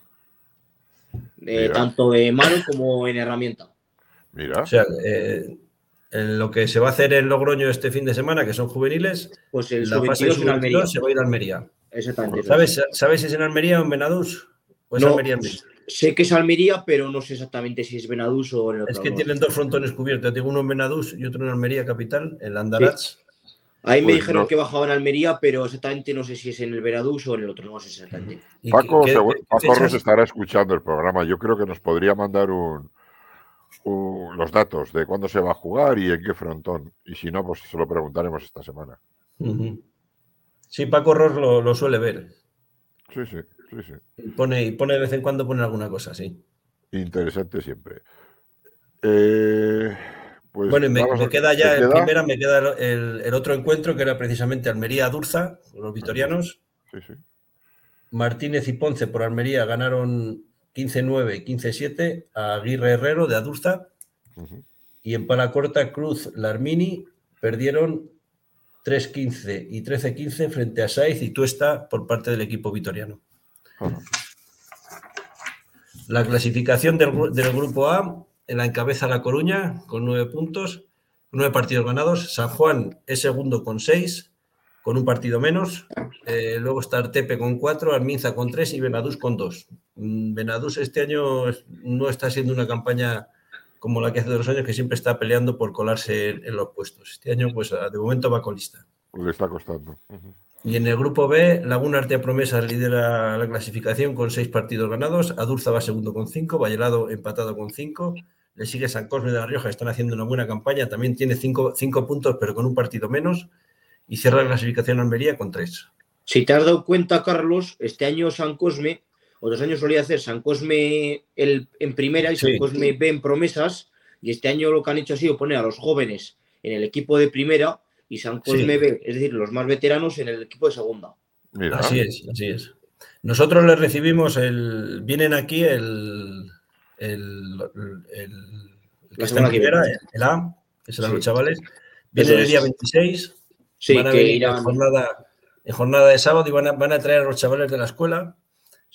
Eh, tanto de mano como en herramienta. Mira. O sea, eh, lo que se va a hacer en Logroño este fin de semana, que son juveniles, pues el la fase se va a ir a Almería. Exactamente. ¿Sabes, ¿Sabes si es en Almería o en Benadús? ¿O es Almería Sé que es Almería, pero no sé exactamente si es Benadús o en el otro Es que tienen dos frontones cubiertos. Tengo uno en Benadús y otro en Almería capital, en Landarats. Ahí me pues dijeron que bajaba en Almería, pero exactamente no sé si es en el Benadús o en el otro, no sé exactamente. Paco, Paco estará escuchando el programa. Yo creo que nos podría mandar un, los datos de cuándo se va a jugar y en qué frontón. Y si no, pues se lo preguntaremos esta semana. Sí, Paco Ross lo, suele ver. Sí, sí, sí, sí. Y pone, pone de vez en cuando pone alguna cosa, sí. Interesante siempre. Eh, pues bueno, me, queda ya, en primera me queda el, otro encuentro que era precisamente Almería-Durza, los vitorianos. Sí, sí. Martínez y Ponce por Almería ganaron 15-9, 15-7 a Aguirre Herrero de Adurza. Y en Palacorta, Cruz, Larmini perdieron 3-15 y 13-15 frente a Saiz y Tuesta por parte del equipo vitoriano. La clasificación del, grupo A en la encabeza La Coruña con nueve puntos, nueve partidos ganados. San Juan es segundo con seis, con un partido menos. Eh, luego está Artepe con cuatro, Arminza con tres y Benadús con dos. Benadús este año no está siendo una campaña como la que hace dos años, que siempre está peleando por colarse en, los puestos. Este año, pues de momento va colista. Le está costando. Y en el grupo B, Laguna Arte Promesas lidera la clasificación con seis partidos ganados. Adurza va segundo con cinco, Vallelado empatado con cinco. Le sigue San Cosme de la Rioja, están haciendo una buena campaña. También tiene cinco, cinco puntos, pero con un partido menos. Y cierra la clasificación Almería con tres. Si te has dado cuenta, Carlos, este año San Cosme Otros años solía hacer San Cosme el, en primera y San Cosme B en promesas. Y este año lo que han hecho ha sido poner a los jóvenes en el equipo de primera y San Cosme B, es decir, los más veteranos en el equipo de segunda. Así es, así es. Nosotros les recibimos el. Vienen aquí el. El. el, que está en primera, el A, que serán los chavales. Vienen el día 26. van a venir en, jornada, en jornada de sábado y van a, van a traer a los chavales de la escuela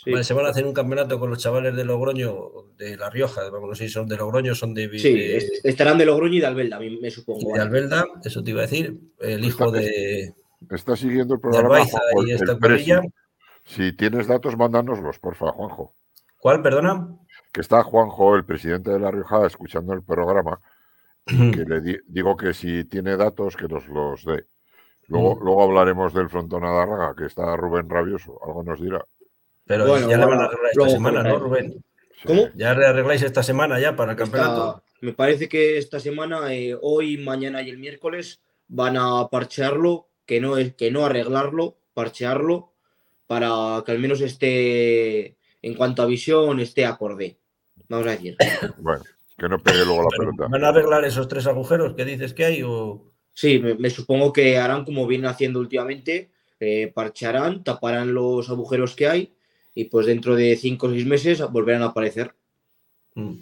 se van a hacer un campeonato con los chavales de Logroño, de La Rioja, vamos, no sé si son de Logroño, son de... Sí, estarán de Logroño y de Albelda, me supongo. De Albelda, eso te iba a decir, el hijo de... Está siguiendo el programa. y esta si tienes datos, mándanoslos, porfa, Juanjo. ¿Cuál, perdona? Que está Juanjo, el presidente de La Rioja, escuchando el programa, que le digo que si tiene datos, que nos los dé. Luego, luego hablaremos del frontón Adarraga, que está Rubén Rabioso, algo nos dirá. Pero ya le van a dar esta semana, ¿no, Rubén? ¿Cómo? ¿Ya arregláis esta semana ya para el campeonato? me parece que esta semana, eh, hoy, mañana y el miércoles, van a parchearlo, que no, es, que no arreglarlo, parchearlo, para que al menos esté, en cuanto a visión, esté acorde. Vamos a decir. Bueno, que no pegue luego la Pero, pelota. ¿Van a arreglar esos tres agujeros que dices que hay? O... Sí, me, me supongo que harán como vienen haciendo últimamente, eh, parcharán, taparán los agujeros que hay y pues dentro de cinco o seis meses volverán a aparecer. Mm.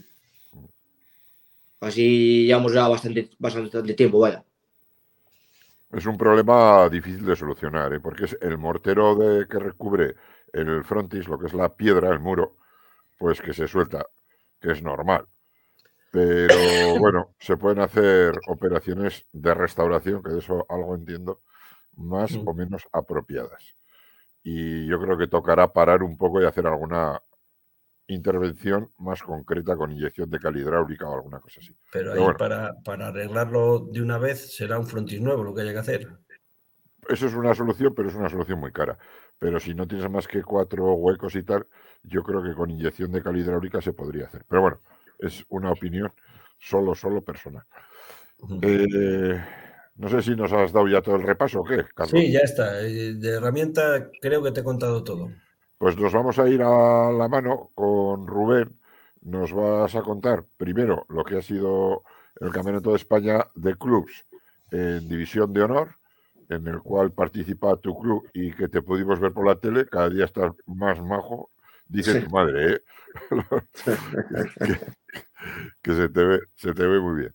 Así llevamos ya bastante, bastante tiempo, vaya. Es un problema difícil de solucionar, ¿eh? porque es el mortero de, que recubre el frontis, lo que es la piedra, el muro, pues que se suelta, que es normal. Pero bueno, se pueden hacer operaciones de restauración, que de eso algo entiendo, más Mm. o menos apropiadas. Y yo creo que tocará parar un poco y hacer alguna intervención más concreta con inyección de cal hidráulica o alguna cosa así. Pero ahí Pero bueno. para, para arreglarlo de una vez será un frontis nuevo lo que haya que hacer. Eso es una solución, pero es una solución muy cara. Pero si no tienes más que cuatro huecos y tal, yo creo que con inyección de cal hidráulica se podría hacer. Pero bueno, es una opinión solo, solo personal. Eh, no sé si nos has dado ya todo el repaso o qué, Carlos. Sí, ya está. Eh, De herramienta creo que te he contado todo. Pues nos vamos a ir a la mano con Rubén. Nos vas a contar primero lo que ha sido el Campeonato de España de Clubs en División de Honor, en el cual participa tu club y que te pudimos ver por la tele. Cada día estás más majo, dice Sí. tu madre, ¿eh? que, que se, te ve, se te ve muy bien.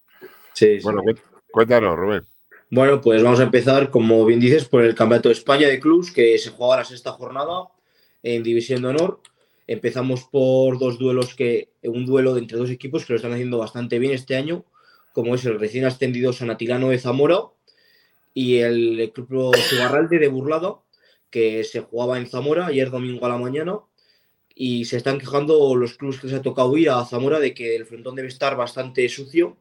Sí, sí. Bueno, cué- cuéntanos, Rubén. Bueno, pues vamos a empezar, como bien dices, por el Campeonato de España de Clubs, que se juega la sexta jornada en División de Honor. Empezamos por dos duelos que, un duelo entre dos equipos que lo están haciendo bastante bien este año, como es el recién ascendido San Atilano de Zamora y el Club Sugarralde de Burlada, que se jugaba en Zamora ayer domingo a la mañana. Y se están quejando los clubes que les ha tocado ir a Zamora de que el frontón debe estar bastante sucio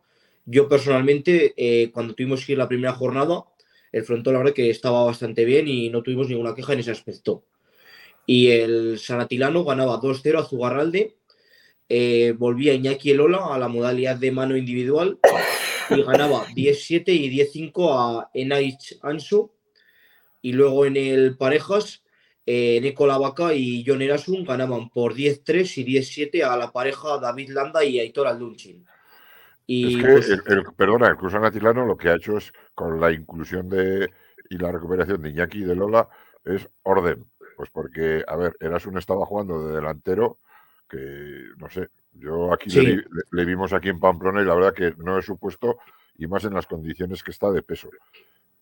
yo personalmente, eh, cuando tuvimos que ir la primera jornada, el frontón la verdad que estaba bastante bien y no tuvimos ninguna queja en ese aspecto. Y el Sanatilano ganaba 2-0 a Zugarralde, eh, volvía Iñaki Elola a la modalidad de mano individual y ganaba 10-7 y 10-5 a Enaich Anso. Y luego en el parejas, eh, y John Erasun ganaban por 10-3 y 10-7 a la pareja David Landa y Aitor Aldunchin. Y Es que, pues, el, el- perdona, el Cruz Anatilano lo que ha hecho es, con la inclusión de y la recuperación de Iñaki y de Lola, es orden. Pues porque, a ver, Erasun estaba jugando de delantero, que no sé, yo aquí Sí. le, vi- le- le vimos aquí en Pamplona y la verdad que no es supuesto, y más en las condiciones que está de peso.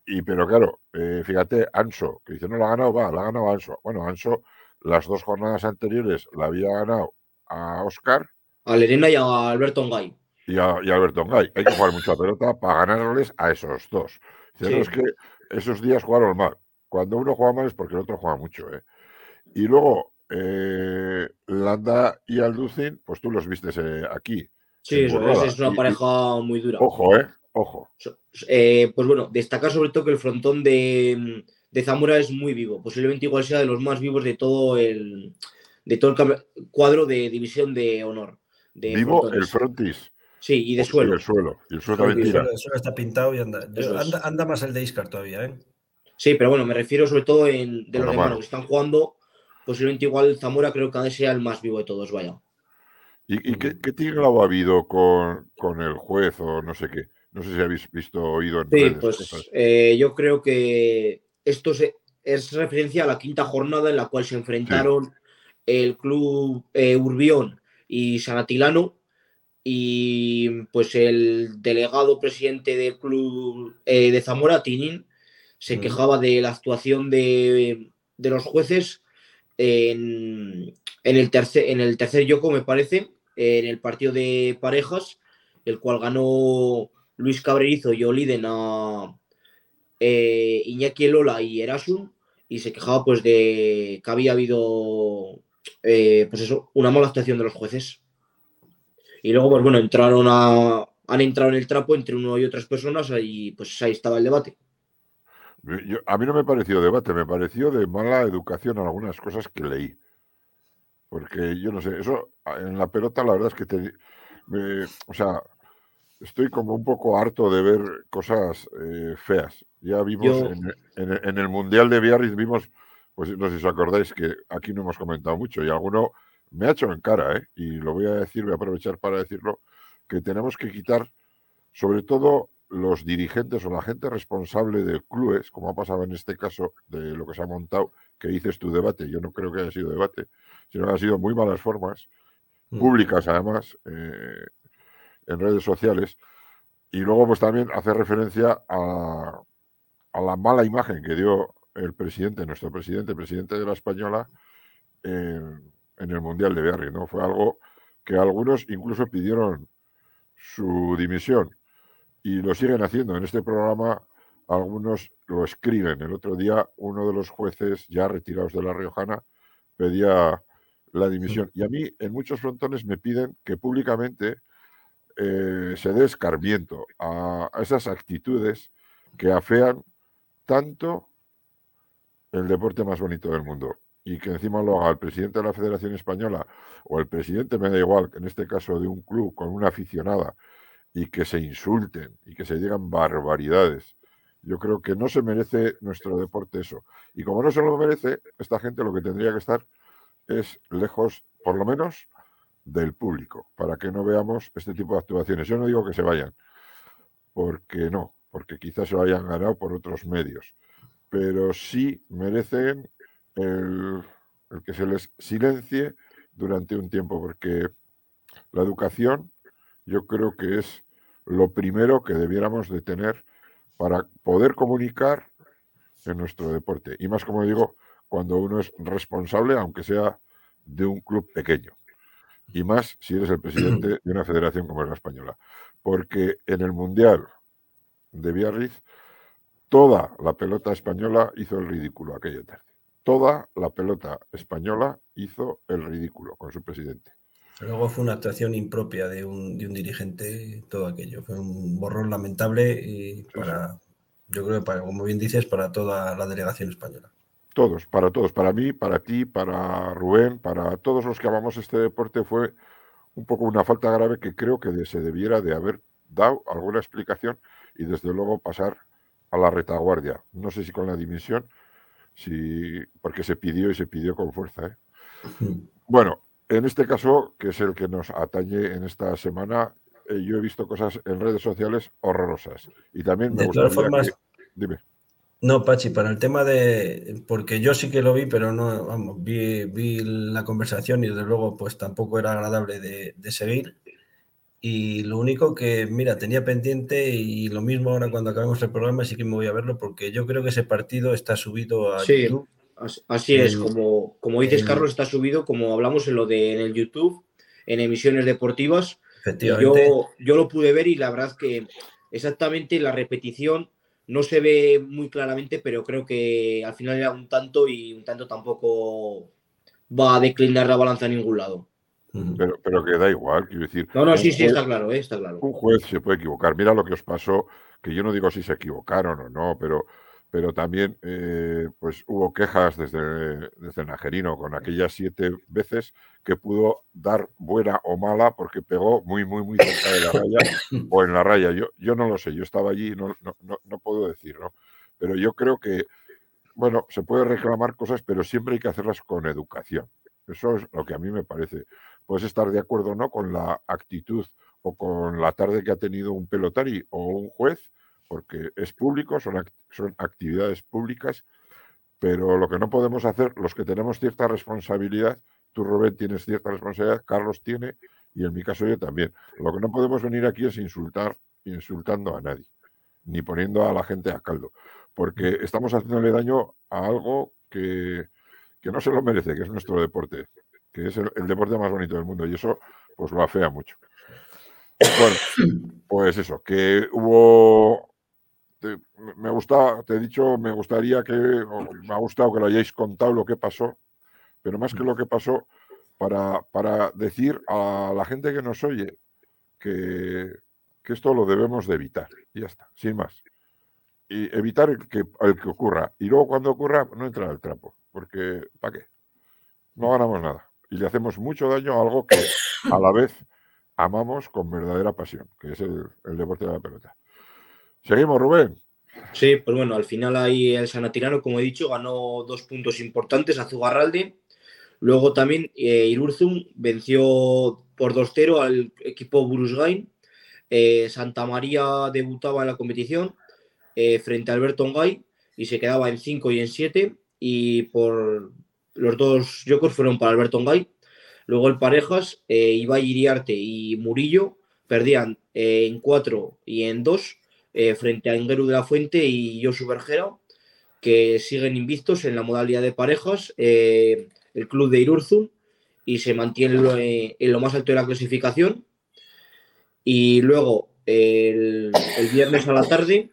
Y pero claro, eh, fíjate, Anso, que dice, no la ha ganado, va, la ha ganado Anso. Bueno, Anso, las dos jornadas anteriores la había ganado a Oscar a Lerena y a Alberto Ngay. Y a, y a Alberto Ngay. Hay que jugar mucha pelota para ganarles a esos dos. Dice, Sí. "No, es que esos días jugaron mal. Cuando uno juega mal es porque el otro juega mucho. ¿eh? Y luego, eh, Landa y Alducin, pues tú los vistes eh, aquí. Sí, eso es, es una y- pareja muy dura. Ojo, ¿eh? Ojo. Eh, pues bueno, destacar sobre todo que el frontón de, de Zamora es muy vivo. Posiblemente igual sea de los más vivos de todo el, de todo el cuadro de división de honor. De Vivo frontones. el frontis. Sí, y de Y suelo. el suelo. Y el suelo también El tira. suelo, el suelo está pintado y anda. yo- Eso es. anda, anda más el de Iscar todavía, ¿eh? Sí, pero bueno, me refiero sobre todo en de los hermanos que están jugando. Posiblemente igual Zamora creo que sea el más vivo de todos, vaya. ¿Y, y qué, qué tinglado ha habido con, con el juez o no sé qué? No sé si habéis visto o oído en Sí, redes pues eh, yo creo que esto se- es referencia a la quinta jornada en la cual se enfrentaron el club eh, Urbión y Sanatilano y pues el delegado presidente del club eh, de Zamora, Tinin, se Mm. quejaba de la actuación de, de los jueces en, en el tercer, en el tercer Yoko, me parece, en el partido de parejas, el cual ganó Luis Cabrerizo y Oliden a eh, Iñaki Lola y Erasun, y se quejaba pues de que había habido eh, pues eso, una mala actuación de los jueces. Y luego, pues bueno, entraron a. Han entrado en el trapo entre uno y otras personas y pues ahí estaba el debate. Yo- a mí no me pareció debate, me pareció de mala educación algunas cosas que leí. Porque yo no sé, eso en la pelota la verdad es que te, o sea, estoy como un poco harto de ver cosas eh, feas. Ya vimos en, el Mundial de Biarritz, vimos, pues no sé si os acordáis, que aquí no hemos comentado mucho y alguno me ha hecho en cara, ¿eh? y lo voy a decir, voy a aprovechar para decirlo, que tenemos que quitar, sobre todo los dirigentes o la gente responsable de clubes, como ha pasado en este caso de lo que se ha montado, que dices tu debate, yo no creo que haya sido debate, sino que han sido muy malas formas, mm. públicas además, eh, en redes sociales. Y luego, pues también hace referencia a, la mala imagen que dio el presidente, nuestro presidente, presidente de la Española, en, el Mundial de Berry, ¿no? Fue algo que algunos incluso pidieron su dimisión y lo siguen haciendo. En este programa algunos lo escriben. El otro día uno de los jueces ya retirados de la Riojana pedía la dimisión. Y a mí en muchos frontones me piden que públicamente eh, se dé escarmiento a, esas actitudes que afean tanto el deporte más bonito del mundo y que encima lo haga el presidente de la Federación Española o el presidente, me da igual, en este caso de un club con una aficionada y que se insulten y que se digan barbaridades. Yo creo que no se merece nuestro deporte eso. Y como no se lo merece, esta gente lo que tendría que estar es lejos, por lo menos, del público, para que no veamos este tipo de actuaciones. Yo no digo que se vayan, porque no, porque quizás se lo hayan ganado por otros medios, pero sí merecen el, que se les silencie durante un tiempo, porque la educación yo creo que es lo primero que debiéramos de tener para poder comunicar en nuestro deporte. Y más, como digo, cuando uno es responsable, aunque sea de un club pequeño y más si eres el presidente de una federación como es la española. Porque en el Mundial de Biarritz, toda la pelota española hizo el ridículo aquella tarde. Toda la pelota española hizo el ridículo con su presidente. Luego fue una actuación impropia de un, dirigente, todo aquello. Fue un borrón lamentable y para, yo creo, para, como bien dices, para toda la delegación española. Todos, para todos, para mí, para ti, para Rubén, para todos los que amamos este deporte, fue un poco una falta grave que creo que se debiera de haber dado alguna explicación y desde luego pasar a la retaguardia. No sé si con la dimisión, si, porque se pidió y se pidió con fuerza. ¿eh? Bueno, en este caso, que es el que nos atañe en esta semana, eh, yo he visto cosas en redes sociales horrorosas. Y también me de formas, Dime. No, Pachi, para el tema de. Porque yo sí que lo vi, pero no, vamos, vi, vi la conversación y desde luego, pues tampoco era agradable de, seguir. Y lo único que, mira, tenía pendiente y lo mismo ahora cuando acabemos el programa, sí que me voy a verlo, porque yo creo que ese partido está subido a sí, Así es, como, como dices, Carlos, está subido, como hablamos en lo de en el YouTube, en emisiones deportivas. Efectivamente. Yo, yo lo pude ver y la verdad que exactamente la repetición no se ve muy claramente, pero creo que al final era un tanto y un tanto tampoco va a declinar la balanza a ningún lado. Pero, pero que da igual, quiero decir. No, no, sí, sí, está claro, eh, está claro. Un juez se puede equivocar. Mira lo que os pasó, que yo no digo si se equivocaron o no, pero pero también eh, pues hubo quejas desde, desde Najerino con aquellas siete veces que pudo dar buena o mala porque pegó muy, muy, muy cerca de la raya o en la raya. Yo, yo no lo sé, yo estaba allí y no, no, no, puedo decir, ¿no? Pero yo creo que, bueno, se puede reclamar cosas, pero siempre hay que hacerlas con educación. Eso es lo que a mí me parece. Puedes estar de acuerdo no con la actitud o con la tarde que ha tenido un pelotari o un juez, porque es público, son, son actividades públicas, pero lo que no podemos hacer, los que tenemos cierta responsabilidad, tú Rubén tienes cierta responsabilidad, Carlos tiene, y en mi caso yo también. Lo que no podemos venir aquí es insultar, insultando a nadie, ni poniendo a la gente a caldo, porque estamos haciéndole daño a algo que, que no se lo merece, que es nuestro deporte, que es el, el, deporte más bonito del mundo, y eso pues lo afea mucho. Bueno, pues eso, que hubo me gusta, te he dicho, me gustaría que, me ha gustado que lo hayáis contado lo que pasó, pero más que lo que pasó, para, para decir a la gente que nos oye que, que, esto lo debemos de evitar. Y ya está, sin más. Y evitar el que, el que ocurra. Y luego cuando ocurra, no entrar al trapo, porque ¿para qué? No ganamos nada. Y le hacemos mucho daño a algo que a la vez amamos con verdadera pasión, que es el, deporte de la pelota. Seguimos, Rubén. Sí, pues bueno, al final ahí el Sanatirano, como he dicho, ganó dos puntos importantes a Zugarralde. Luego también eh, Irurzum venció por 2-0 al equipo Burusgain. Eh, Santa María debutaba en la competición eh, frente a Alberto Ongay y se quedaba en 5 y en 7. Y por los dos Jokers fueron para Alberto Ongay. Luego el Parejas, eh, Iriarte y Murillo perdían eh, en 4 y en 2 frente a Ingeru de la Fuente y Josu Bergera, que siguen invictos en la modalidad de parejas. el club de Irurzum y se mantiene en lo más alto de la clasificación. Y luego el, el viernes a la tarde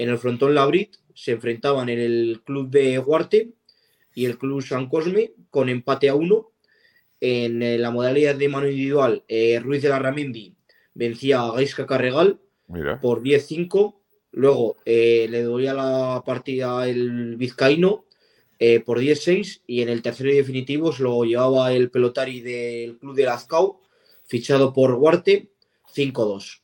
en el frontón Labrit se enfrentaban en el club de Huarte y el club San Cosme con empate a uno. En eh, la modalidad de mano individual, eh, Ruiz de la Ramendi vencía a Gaisca Carregal por 10-5. Luego eh, le doía la partida el vizcaíno por 10-6 y en el tercero y definitivo se lo llevaba el pelotari del club de Lazcao, fichado por Huarte, 5-2.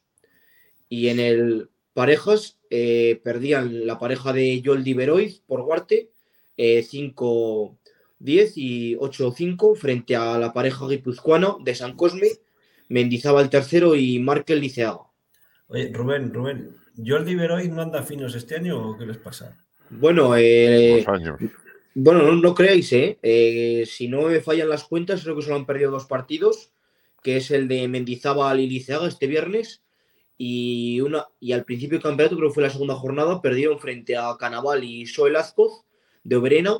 Y en el parejas, eh, perdían la pareja de Joel Diveroiz por Guarte, 5-10 eh, y 8-5 frente a la pareja guipuzcoana de San Cosme, Mendizaba el tercero y Markel Liceaga. Oye, Rubén, Rubén, ¿Joel Diveroiz no anda finos este año o qué les pasa? Bueno, eh, bueno, no, no creáis, ¿eh? Si no me fallan las cuentas, creo que solo han perdido dos partidos, que es el de Mendizábal y Liceaga este viernes y, una, y al principio del campeonato, creo que fue la segunda jornada, perdieron frente a Canaval y Soel Azcoz de Oberena.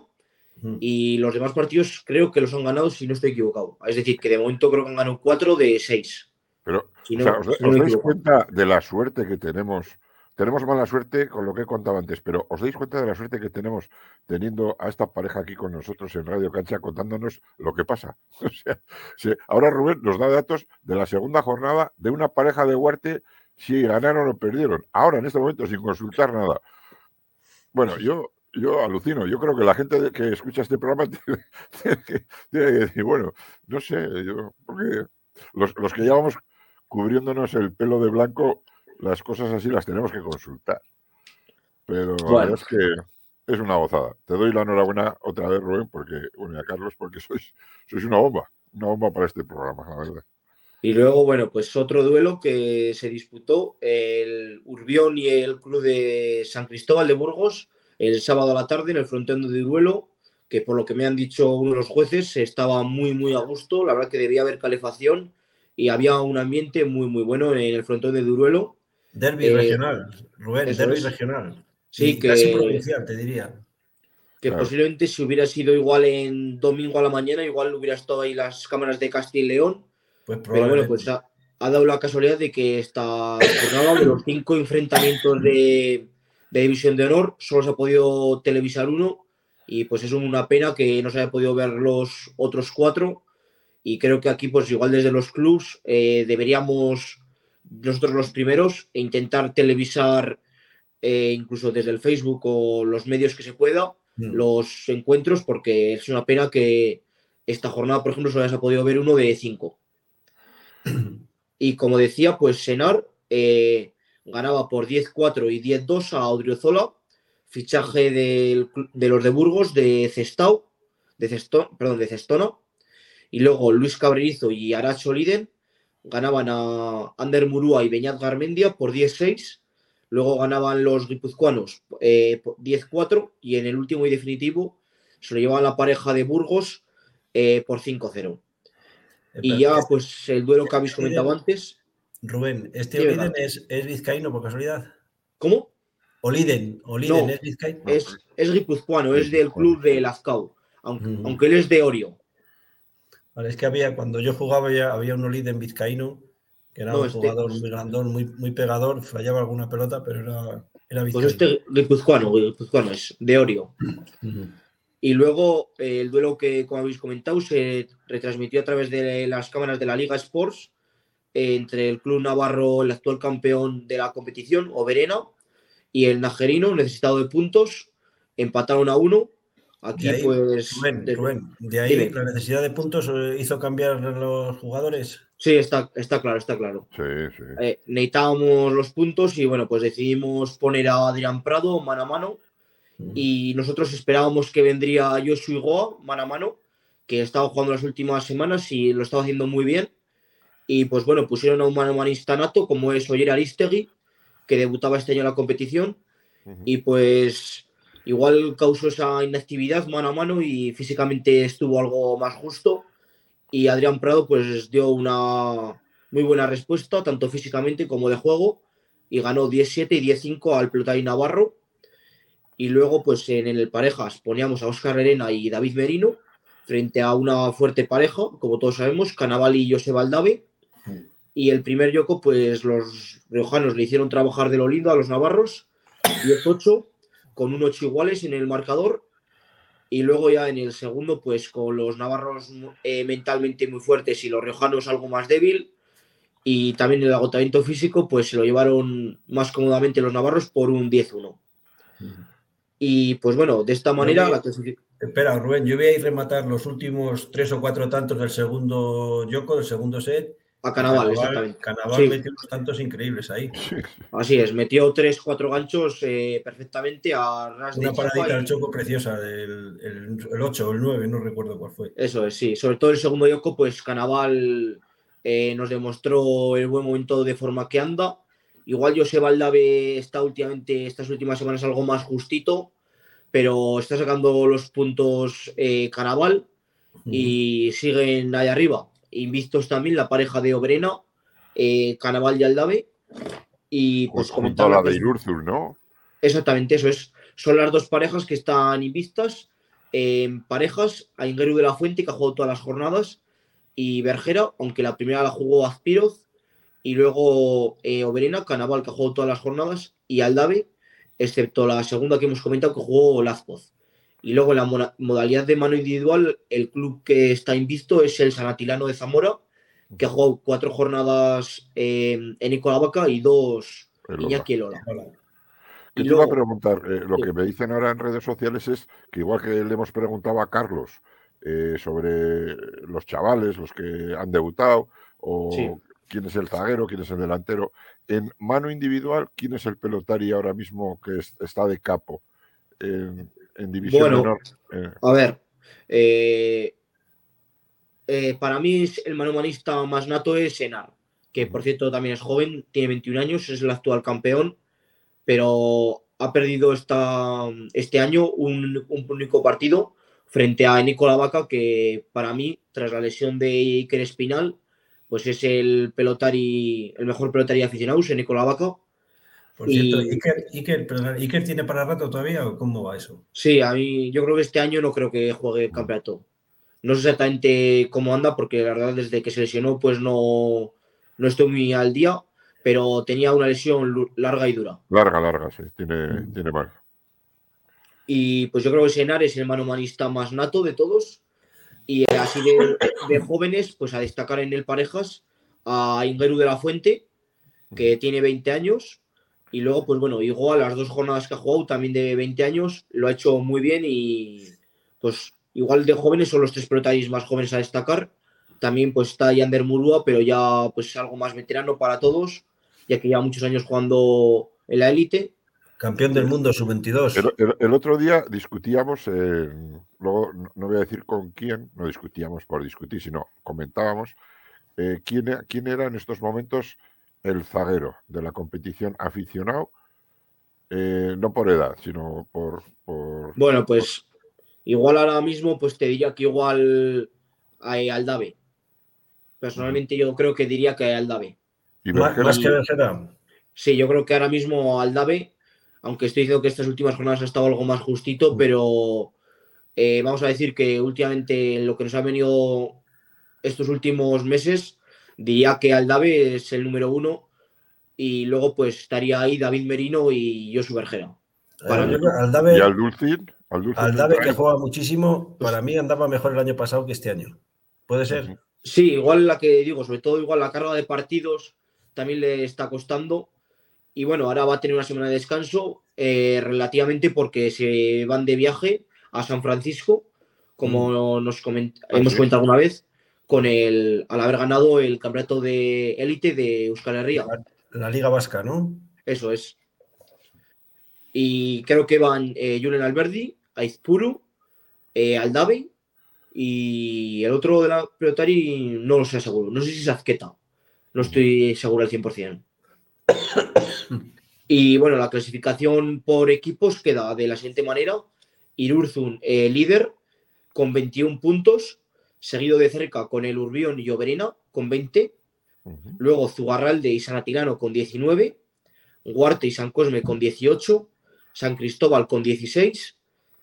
Y los demás partidos creo que los han ganado, si no estoy equivocado. Es decir, que de momento creo que han ganado cuatro de seis. Pero, ¿os, dais cuenta de la suerte que tenemos? Tenemos mala suerte con lo que he contado antes, pero ¿os dais cuenta de la suerte que tenemos teniendo a esta pareja aquí con nosotros en Radio Cancha contándonos lo que pasa? O sea, ahora Rubén nos da datos de la segunda jornada de una pareja de Huarte si ganaron o perdieron. Ahora, en este momento, sin consultar nada. Bueno, yo, yo alucino. Yo creo que la gente que escucha este programa tiene, que, decir, bueno, no sé, yo, porque los, los que llevamos cubriéndonos el pelo de blanco, las cosas así las tenemos que consultar. Pero la verdad es que es una gozada. Te doy la enhorabuena otra vez, Rubén, porque, bueno, y a Carlos, porque sois, sois una bomba, una bomba para este programa, la verdad. Y luego, bueno, pues otro duelo que se disputó el Urbión y el Club de San Cristóbal de Burgos el sábado a la tarde en el frontón de duelo, que por lo que me han dicho uno de los jueces estaba muy, muy a gusto. La verdad que debía haber calefacción y había un ambiente muy, muy bueno en el frontón de duelo. Derby eh, regional, Rubén, derby regional. Sí, que. Casi provincial, te diría. Que posiblemente si hubiera sido igual en domingo a la mañana, igual hubiera estado ahí las cámaras de Castilla y León pues Pero bueno, pues ha, dado la casualidad de que esta jornada de los cinco enfrentamientos de, División de Honor solo se ha podido televisar uno y pues es una pena que no se haya podido ver los otros cuatro y creo que aquí pues igual desde los clubs eh, deberíamos nosotros los primeros e intentar televisar eh, incluso desde el Facebook o los medios que se pueda mm. los encuentros porque es una pena que esta jornada por ejemplo solo se ha podido ver uno de cinco. Y como decía, pues Senar eh, ganaba por 10-4 y 10-2 a Odriozola, fichaje de los de Burgos de Cestao, de perdón, de Cestona. Y luego Luis Cabrerizo y Aracho Liden ganaban a Ander Murúa y Beñat Garmendia por 10-6. Luego ganaban los guipuzcoanos eh, 10-4 y en el último y definitivo se lo llevaban la pareja de Burgos eh, por 5-0. Y ya, pues el duelo que habéis comentado antes. Rubén, ¿este Oliden es, es, vizcaíno por casualidad? ¿Cómo? Oliden, Oliden es vizcaíno. Es, es guipuzcoano, es del club de Lazcao, aunque, él es de Orio. Vale, es que había, cuando yo jugaba ya había un Oliden vizcaíno, que era un este jugador muy grandón, muy, muy pegador, fallaba alguna pelota, pero era, era vizcaíno. Pues este guipuzcoano, guipuzcoano es de Orio. Y luego eh, el duelo que, como habéis comentado, se retransmitió a través de las cámaras de la Liga Sports entre el Club Navarro, el actual campeón de la competición, Oberena, y el Najerino, necesitado de puntos, empataron a uno. Aquí, De ahí, pues. Rubén, de- Rubén, de ahí Dime. la necesidad de puntos eh, hizo cambiar los jugadores. Sí, está, está claro, está claro. Sí, sí. Eh, necesitábamos los puntos y bueno, pues decidimos poner a Adrián Prado mano a mano y nosotros esperábamos que vendría Josu Igoa mano a mano, que estaba jugando las últimas semanas y lo estaba haciendo muy bien. Y pues bueno, pusieron a un mano manista nato como es Oyer Aristegui, que debutaba este año en la competición. Y pues igual causó esa inactividad mano a mano y físicamente estuvo algo más justo. Y Adrián Prado pues dio una muy buena respuesta tanto físicamente como de juego y ganó 10-7 y 10-5 al Pelotari Navarro. Y luego pues en el parejas poníamos a Óscar Arena y David Merino frente a una fuerte pareja como todos sabemos Canaval y José Valdave y el primer Yoko, pues los riojanos le hicieron trabajar de lo lindo a los navarros, 10-8, con un 8 iguales en el marcador. Y luego ya en el segundo, pues con los navarros eh, mentalmente muy fuertes y los riojanos algo más débil. Y también el agotamiento físico, pues se lo llevaron más cómodamente los navarros por un 10-1. Y pues bueno, de esta manera la clasific- Espera, Rubén, yo voy a ir a rematar los últimos tres o cuatro tantos del segundo Yoko, del segundo set. A Canaval, exactamente. Canaval Sí. metió unos tantos increíbles ahí. Sí, sí. Así es, metió 3-4 ganchos eh, perfectamente a ras de Una chapa paradita y- al choco preciosa, del, el, el 8 o el 9, no recuerdo cuál fue. Eso es, sí. Sobre todo el segundo Yoko, pues Canaval eh, nos demostró el buen momento de forma que anda. Igual José Valdave está últimamente, estas últimas semanas, algo más justito, pero está sacando los puntos eh, Canaval y siguen ahí arriba. Invictos también la pareja de Obrena, eh, Canaval y Aldave. Y pues Junto a la de Irurzul, ¿no? Exactamente, eso es. Son las dos parejas que están invictas. En parejas, a Ingeru de la Fuente, que ha jugado todas las jornadas, y Bergera, aunque la primera la jugó Azpiroz, y luego eh, Oberena, Canaval, que ha jugado todas las jornadas, y Aldave, excepto la segunda que hemos comentado, que jugó Lazpoz. Y luego en la modalidad de mano individual, el club que está invicto es el Sanatilano de Zamora, que ha jugado cuatro jornadas eh, en Icolavaca y dos Ola. Iñaki Elola. Hola. Que Y te iba a preguntar, eh, lo Sí. que me dicen ahora en redes sociales es que igual que le hemos preguntado a Carlos eh, sobre los chavales, los que han debutado, o Sí. quién es el zaguero, quién es el delantero, en mano individual, quién es el pelotari ahora mismo que es- está de capo en, en división Bueno, menor. Eh, A ver, eh, eh, para mí es el manomanista más nato es Senar, que por cierto también es joven, tiene 21 años, es el actual campeón, pero ha perdido esta, este año un, un único partido frente a Nicola Vaca, que para mí, tras la lesión de Iker Espinal, pues es el pelotari, el mejor pelotari aficionado, es Nicola Vaca. Por cierto, Y- Iker, Iker, perdón, ¿Iker tiene para rato todavía o cómo va eso? Sí, a mí yo creo que este año no creo que juegue el campeonato. No sé exactamente cómo anda, porque la verdad desde que se lesionó pues no, no estoy muy al día, pero tenía una lesión larga y dura. larga, larga, sí, tiene, Mm. tiene más. Y pues yo creo que Senar es el manomanista más nato de todos. Y eh, así de, de jóvenes, pues a destacar en el parejas a Ingeru de la Fuente, que tiene 20 años. Y luego, pues bueno, igual las dos jornadas que ha jugado, también de 20 años, lo ha hecho muy bien y pues igual de jóvenes son los tres protagonistas más jóvenes a destacar. También pues está Yander Murúa, pero ya pues algo más veterano para todos, ya que lleva muchos años jugando en la élite. Campeón del mundo sub-22. El, el- el otro día discutíamos, eh, luego no no voy a decir con quién, no discutíamos por discutir, sino comentábamos eh, quién, quién era en estos momentos el zaguero de la competición aficionado, eh, no por edad, sino por... por- Bueno, pues igual ahora mismo, pues te diría que igual a Aldave. Personalmente yo creo que diría que Aldave. y Bergera, Más que Bergera. Sí, yo creo que ahora mismo Aldave, aunque estoy diciendo que estas últimas jornadas ha estado algo más justito, pero eh, vamos a decir que últimamente lo que nos ha venido estos últimos meses, diría que Aldave es el número uno y luego pues estaría ahí David Merino y Josu Bergera. Para Eh, mí. creo- Aldave, y al Dulcin, al Dulcin Aldave que juega muchísimo, para mí andaba mejor el año pasado que este año. ¿Puede ser? Sí, igual la que digo, sobre todo igual la carga de partidos también le está costando. Y bueno, ahora va a tener una semana de descanso eh, relativamente porque se van de viaje a San Francisco, como nos hemos comentado alguna vez, con el al haber ganado el campeonato de élite de Euskal Herria. La, Liga Vasca, ¿no? Eso es. Y creo que van eh, Julen Alberdi, Aizpuru, eh, Aldave y el otro de la pelotari no lo sé seguro. No sé si es Azqueta. No estoy seguro al 100%. y bueno, la clasificación por equipos queda de la siguiente manera. Irurzun, eh, líder, con 21 puntos, seguido de cerca con el Urbión y Oberena, con 20. Luego Zugarralde y San Atilano con 19. Guarte y San Cosme con 18. San Cristóbal con 16.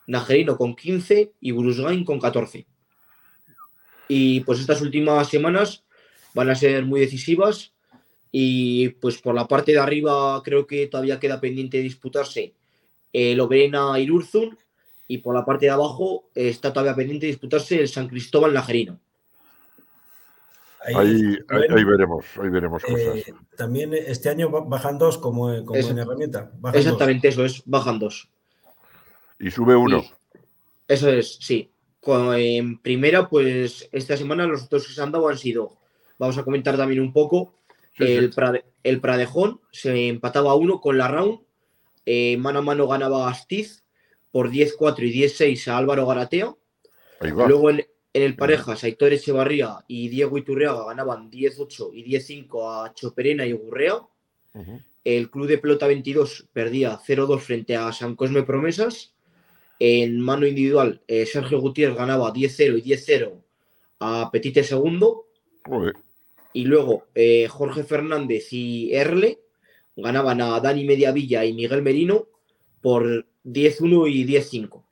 Najerino con 15 y Brusgain con 14. Y pues estas últimas semanas van a ser muy decisivas y pues por la parte de arriba creo que todavía queda pendiente de disputarse el Oberena Irurzun y por la parte de abajo está todavía pendiente de disputarse el San Cristóbal Lajerino. Ahí, ahí, veremos, ahí veremos cosas. Eh, también este año bajan dos como, como en herramienta. exactamente eso es, bajan dos. Y sube uno. eso es, sí. En primera, pues esta semana los otros que se han dado han sido, vamos a comentar también un poco, el, el, Pradejón se empataba a uno con la round, eh, mano a mano ganaba Astiz por 10-4 y 10-6 a Álvaro Garatea. Luego en, el pareja, Aitor Echevarría y Diego Iturreaga ganaban 10-8 y 10-5 a Choperena y Gurrea. El club de pelota 22 perdía 0-2 frente a San Cosme Promesas. En mano individual, eh, Sergio Gutiérrez ganaba 10-0 y 10-0 a Petite Segundo. Y luego eh, Jorge Fernández y Erle ganaban a Dani Mediavilla y Miguel Merino por 10-1 y 10-5.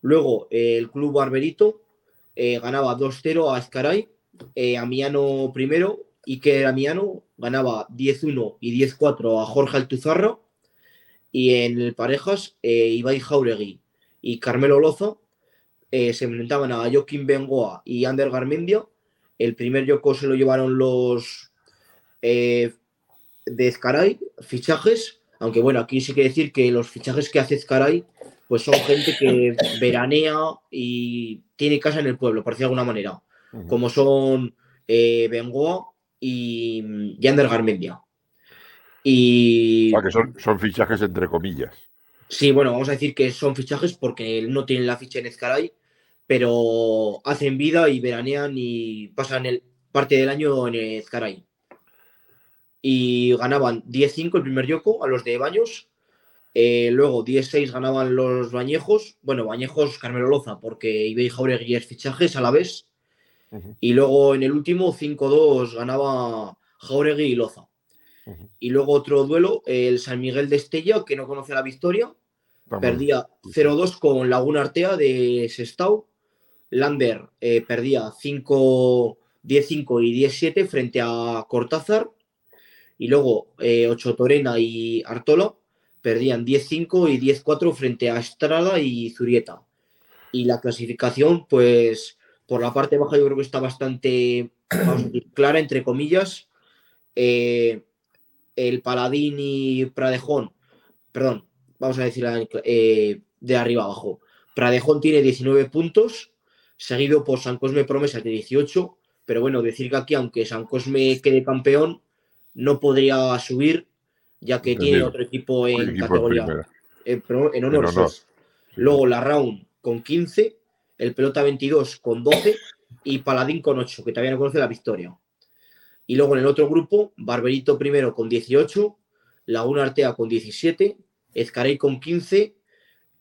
Luego eh, el club Barberito ganaba 2-0 a Escaray, Amiano primero, y que Amiano ganaba 10-1 y 10-4 a Jorge Altuzarra. Y en el parejas, Ibai Jauregui y Carmelo Lozo eh, se enfrentaban a Joaquín Bengoa y Ander Garmendia. El primer Yoko se lo llevaron los eh, de Ezcaray, fichajes, aunque bueno, aquí sí que decir que los fichajes que hace Ezcaray pues son gente que veranea y tiene casa en el pueblo, por decirlo de alguna manera, como son eh, Bengoa y, Ander Garmendia. Y... que son, son fichajes entre comillas. Sí, bueno, vamos a decir que son fichajes porque no tienen la ficha en Ezcaray, pero hacen vida y veranean y pasan el, parte del año en Ezcaray. Y ganaban 10-5 el primer Yoko a los de Baños. Eh, luego 10-6 ganaban los Bañejos. Bueno, Bañejos Carmelo Loza, porque Ibey Jauregui es fichajes a la vez. Y luego en el último 5-2 ganaba Jauregui y Loza. Y luego otro duelo, el San Miguel de Estella, que no conoce la victoria, Perdía 0-2 con Laguna Artea de Sestao. Lander eh, perdía 5, 10-5 y 10-7 frente a Cortázar. Y luego eh, Ocho Torena y Artola perdían 10-5 y 10-4 frente a Estrada y Zurieta. Y la clasificación, pues por la parte baja yo creo que está bastante clara, entre comillas. Eh, el Paladín y Pradejón, perdón, vamos a decir eh, de arriba abajo. Pradejón tiene 19 puntos, seguido por San Cosme Promesas de 18, pero bueno, decir que aquí, aunque San Cosme quede campeón, no podría subir, ya que tiene otro equipo en categoría, en, honor. Luego la Round con 15, el Pelota 22 con 12 y Paladín con 8, que todavía no conoce la victoria. Y luego en el otro grupo, Barberito primero con 18, Laguna Artea con 17, Ezcaray con 15,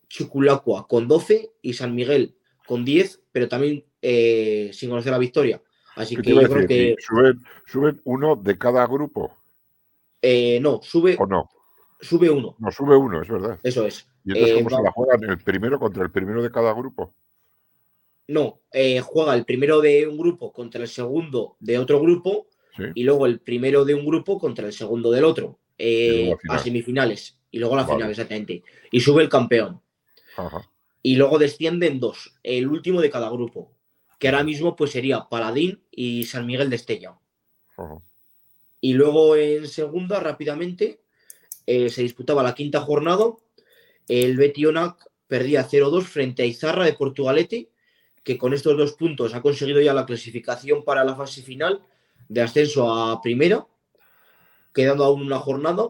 Chuculacua con 12 y San Miguel con 10, pero también eh, sin conocer la victoria. Así que yo creo que. ¿Suben, uno de cada grupo? Eh, no, sube. ¿O no? Sube uno. No, sube uno, es verdad. Eso es. ¿Y entonces cómo eh, se la juegan? ¿El primero contra el primero de cada grupo? No, juega el primero de un grupo contra el segundo de otro grupo y luego el primero de un grupo contra el segundo del otro. a semifinales y luego la final, exactamente. Y sube el campeón. Y luego descienden dos, el último de cada grupo, que ahora mismo pues sería Paladín y San Miguel de Estella. Y luego en segunda, rápidamente, eh, se disputaba la quinta jornada. El Betionac perdía 0-2 frente a Izarra de Portugalete, que con estos dos puntos ha conseguido ya la clasificación para la fase final de ascenso a primera, quedando aún una jornada.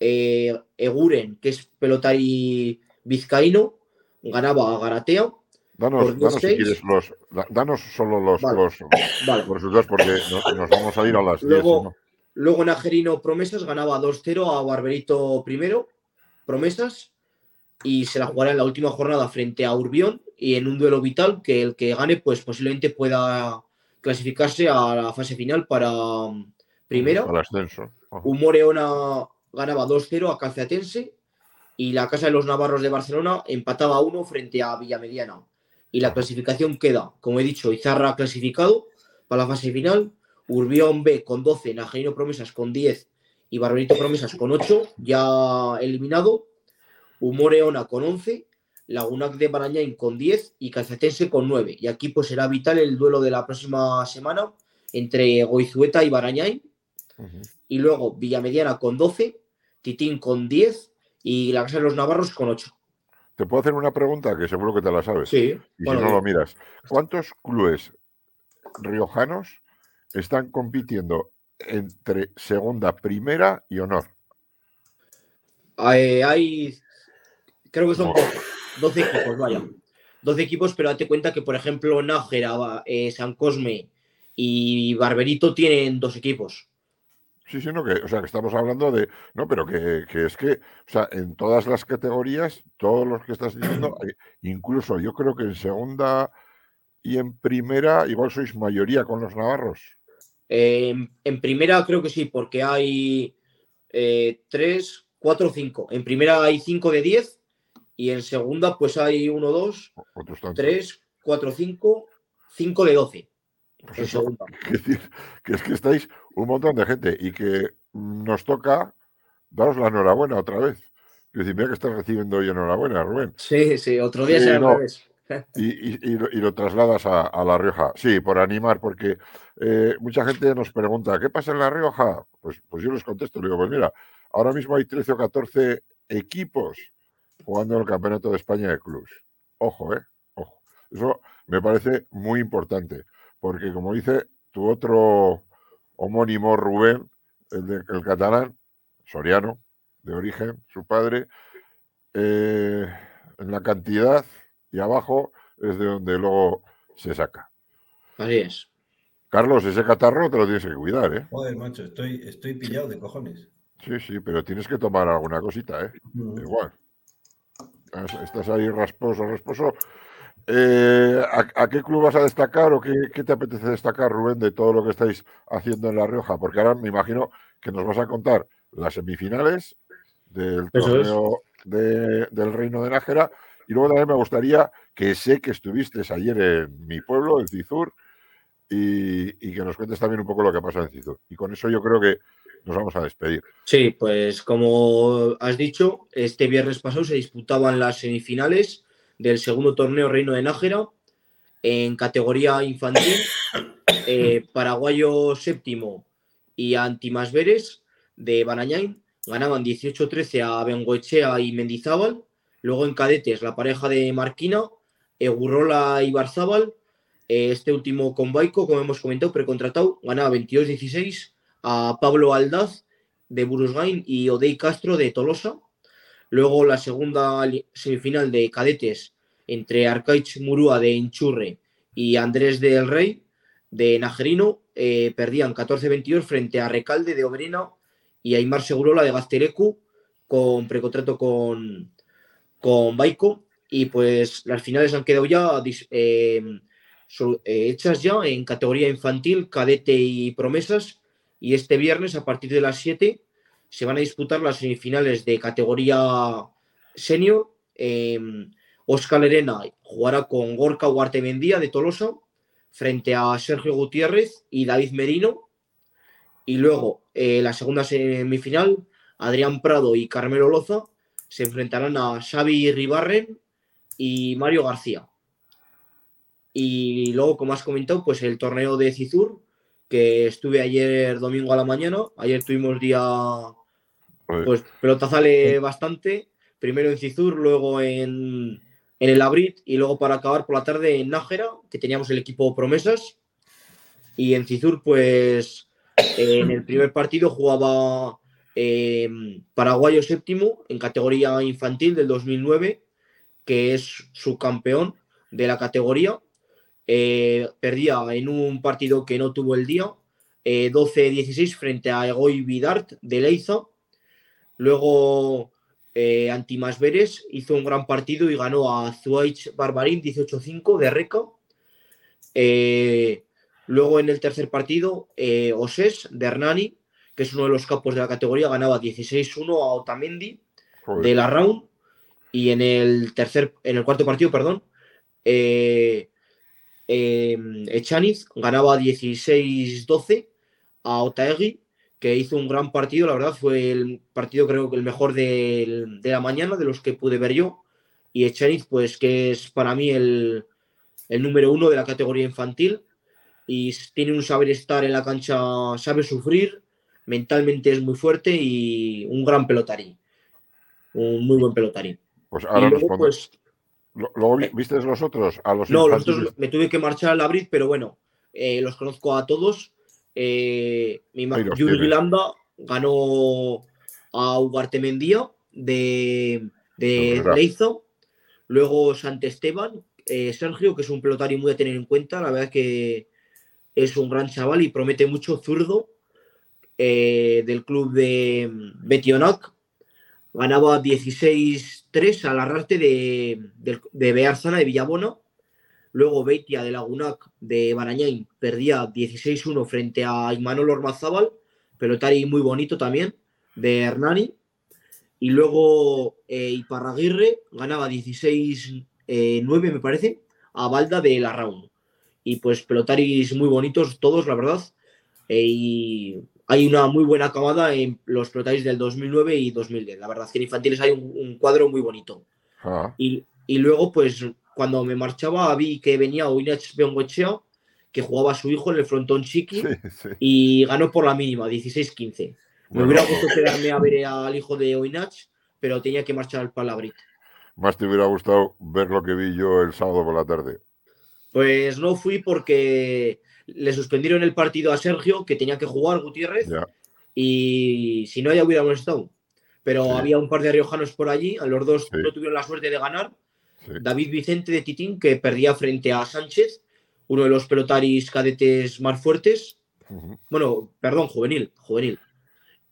Eh, Eguren, que es pelotari vizcaíno, ganaba a Garatea. Danos, danos, si quieres, los, danos solo los, vale. los, vale. los resultados porque nos, nos, vamos a ir a las luego, 10. ¿no? Luego Nagerino Promesas ganaba 2-0 a Barberito primero, Promesas, y se la jugará en la última jornada frente a Urbión y en un duelo vital que el que gane pues posiblemente pueda clasificarse a la fase final para um, primera. Al ascenso. Humoreona ganaba 2-0 a Calceatense y la Casa de los Navarros de Barcelona empataba a 1 frente a Villamediana. Y la clasificación queda, como he dicho, Izarra clasificado para la fase final, Urbión B con 12, Najarino Promesas con 10 y Barberito Promesas con 8, ya eliminado. Humoreona con 11, Lagunac de Barañain con 10 y Calcetense con 9. Y aquí pues será vital el duelo de la próxima semana entre Goizueta y Barañain. Uh -huh. Y luego Villamediana con 12, Titín con 10 y la Casa de los Navarros con 8. Te puedo hacer una pregunta que seguro que te la sabes. Sí. Y bueno, si no lo miras. ¿Cuántos clubes riojanos están compitiendo entre segunda, primera y honor? Eh, hay, creo que son no. 12, 12, equipos, vaya. 12 equipos, pero date cuenta que, por ejemplo, Nájera, eh, San Cosme y Barberito tienen dos equipos. Sí, sí, no, que, o sea, que estamos hablando de, no, pero que, que, es que, o sea, en todas las categorías, todos los que estás diciendo, incluso yo creo que en segunda y en primera, igual sois mayoría con los navarros. Eh, en primera creo que sí, porque hay eh, tres, cuatro, cinco. En primera hay cinco de diez y en segunda pues hay uno, dos, tres, cuatro, cinco, cinco de doce. Pues eso, que, es que estáis un montón de gente y que nos toca daros la enhorabuena otra vez. Es decir, mira que estás recibiendo hoy enhorabuena, Rubén. Sí, sí, otro día será no. Y, y, y, lo, y, lo, trasladas a, a, La Rioja. Sí, por animar, porque eh, mucha gente nos pregunta, ¿qué pasa en La Rioja? Pues, pues yo les contesto, le digo, pues mira, ahora mismo hay 13 o 14 equipos jugando en el Campeonato de España de Clubs. Ojo, ¿eh? Ojo. Eso me parece muy importante, porque como dice tu otro homónimo Rubén, el, de, el catalán, soriano, de origen, su padre, eh, en la cantidad y abajo es de donde luego se saca. Así es. Carlos, ese catarro te lo tienes que cuidar, ¿eh? Joder, macho, estoy, estoy pillado de cojones. Sí, sí, pero tienes que tomar alguna cosita, ¿eh? Mm. Igual. Estás ahí rasposo, rasposo. Eh, ¿a, ¿a, qué club vas a destacar o qué, qué, te apetece destacar, Rubén, de todo lo que estáis haciendo en La Rioja? Porque ahora me imagino que nos vas a contar las semifinales del torneo de, del Reino de Nájera y luego también me gustaría que sé que estuviste ayer en mi pueblo, en Cizur, y, y, que nos cuentes también un poco lo que pasa en Cizur. Y con eso yo creo que nos vamos a despedir. Sí, pues como has dicho, este viernes pasado se disputaban las semifinales del segundo torneo Reino de Nájera en categoría infantil. Eh, paraguayo séptimo y Antimasveres de Barañain ganaban 18-13 a Bengoechea y Mendizábal Luego en cadetes, la pareja de Marquina, Egurrola y Barzábal. Eh, este último con Baico, como hemos comentado, precontratado, ganaba 22-16 a Pablo Aldaz de Burusgain y Odey Castro de Tolosa. Luego la segunda semifinal de cadetes entre Arcaich Murúa de Enchurre y Andrés del Rey de Najerino. Eh, perdían 14-22 frente a Recalde de Oberena y Aymar Segurola de Gazterecu con precontrato con, con Baico y pues las finales han quedado ya so, eh, hechas ya en categoría infantil, cadete y promesas y este viernes a partir de las 7 se van a disputar las semifinales de categoría senior. Eh, Oscar Lerena jugará con Gorka Huartemendía de Tolosa frente a Sergio Gutiérrez y David Merino. Y luego eh, la segunda semifinal, Adrián Prado y Carmelo Loza se enfrentarán a Xavi Ribarren y Mario García. Y luego, como has comentado, pues el torneo de Cizur, que estuve ayer domingo a la mañana. Ayer tuvimos día, pues pelotazale bastante. primero en Cizur, luego en, en el Abrit y luego para acabar por la tarde en Nájera, que teníamos el equipo promesas. Y en Cizur, pues en el primer partido jugaba eh, Paraguayo séptimo en categoría infantil del 2009, que es su campeón de la categoría. Eh, perdía en un partido que no tuvo el día, 12-16 frente a Egoy Vidart de Leiza. Luego eh, Antimasveres hizo un gran partido y ganó a Zuaich Barbarín 18-5 de Reca. Eh, luego en el tercer partido, eh, Oses de Hernani, que es uno de los capos de la categoría, ganaba 16-1 a Otamendi de la Round. Y en el tercer, en el cuarto partido, perdón, eh, Echaniz ganaba 16-12 a Otaegui que hizo un gran partido, la verdad, fue el partido creo que el mejor de, la mañana, de los que pude ver yo, y Echeniz, pues que es para mí el, número uno de la categoría infantil, y tiene un saber estar en la cancha, sabe sufrir, mentalmente es muy fuerte y un gran pelotarí, un muy buen pelotarí. Pues ahora luego, pues, ¿Luego viste los otros? A los no, los otros me tuve que marchar al Abrid, pero bueno, eh, los conozco a todos eh, mi Yuri Landa ganó a Ugarte Mendía de, de Leizo. Luego Esteban eh, Sergio, que es un pelotario muy a tener en cuenta. La verdad que es un gran chaval y promete mucho zurdo eh, del club de Betionac. Ganaba 16-3 al arrarte de, de, de Bearzana de Villabona. Luego Beitia de Lagunac de Barañain perdía 16-1 frente a Imanol Ormazábal, pelotari muy bonito también, de Hernani. Y luego eh, Iparraguirre ganaba 16-9, me parece, a Balda de la Round. Y pues pelotaris muy bonitos todos, la verdad. Eh, y hay una muy buena acabada en los pelotaris del 2009 y 2010. La verdad que en infantiles hay un, cuadro muy bonito. Ah. Y, y, luego, pues cuando me marchaba vi que venía Oinach Bengochea, que jugaba a su hijo en el frontón chiqui y ganó por la mínima, 16-15. Me hubiera gustado quedarme a ver al hijo de Oinach, pero tenía que marchar al Palabrit. Más te hubiera gustado ver lo que vi yo el sábado por la tarde. Pues no fui porque le suspendieron el partido a Sergio, que tenía que jugar Gutiérrez, y si no ya hubiéramos estado. Pero había un par de riojanos por allí, a los dos no tuvieron la suerte de ganar, David Vicente de Titín, que perdía frente a Sánchez, uno de los pelotaris cadetes más fuertes. Bueno, perdón, juvenil, juvenil.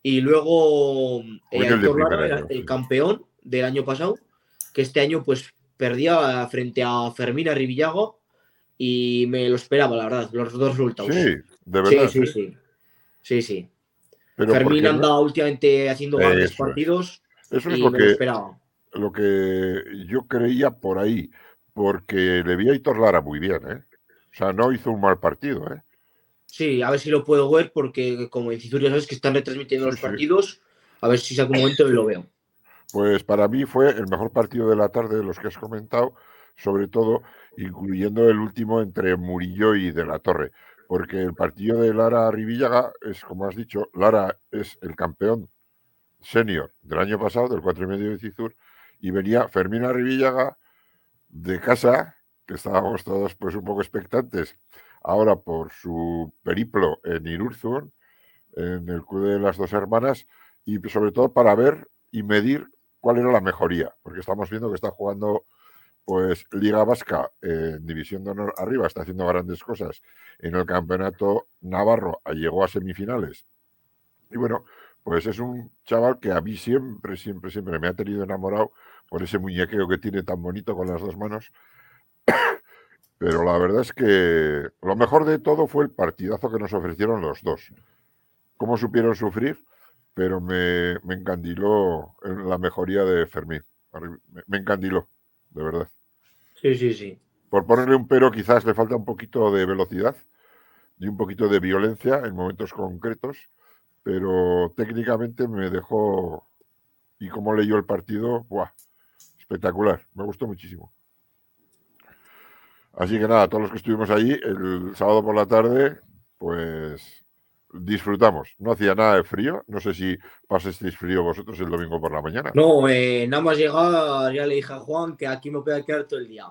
Y luego eh, el, campeón del año pasado, que este año pues perdía frente a Fermina Rivillago y me lo esperaba, la verdad, los dos resultados. Sí, de verdad. Sí, sí, sí. sí, Fermín anda últimamente haciendo grandes partidos Eso es y me lo esperaba lo que yo creía por ahí, porque le vi a Hitor Lara muy bien, ¿eh? O sea, no hizo un mal partido, ¿eh? Sí, a ver si lo puedo ver, porque como en Citur ya sabes que están retransmitiendo los partidos, a ver si algún momento lo veo. Pues para mí fue el mejor partido de la tarde de los que has comentado, sobre todo incluyendo el último entre Murillo y De la Torre, porque el partido de Lara Rivillaga es, como has dicho, Lara es el campeón senior del año pasado, del cuatro y medio de Cizur, y venía Fermina Rivillaga de casa, que estábamos todos pues un poco expectantes, ahora por su periplo en Irurzun, en el club de las dos hermanas, y sobre todo para ver y medir cuál era la mejoría, porque estamos viendo que está jugando pues Liga Vasca en División de Honor arriba, está haciendo grandes cosas. En el campeonato Navarro llegó a semifinales. Y bueno, pues es un chaval que a mí siempre, siempre, siempre me ha tenido enamorado por ese muñequeo que tiene tan bonito con las dos manos. Pero la verdad es que lo mejor de todo fue el partidazo que nos ofrecieron los dos. Cómo supieron sufrir, pero me, me encandiló la mejoría de Fermín. Me encandiló, de verdad. Sí, sí, sí. Por ponerle un pero, quizás le falta un poquito de velocidad y un poquito de violencia en momentos concretos pero técnicamente me dejó, y como leyó el partido, ¡buah! Espectacular, me gustó muchísimo. Así que nada, todos los que estuvimos allí el sábado por la tarde, pues disfrutamos. No hacía nada de frío. No sé si pasasteis frío vosotros el domingo por la mañana. No, eh, nada más llegar, ya le dije a Juan que aquí me voy a quedar todo el día.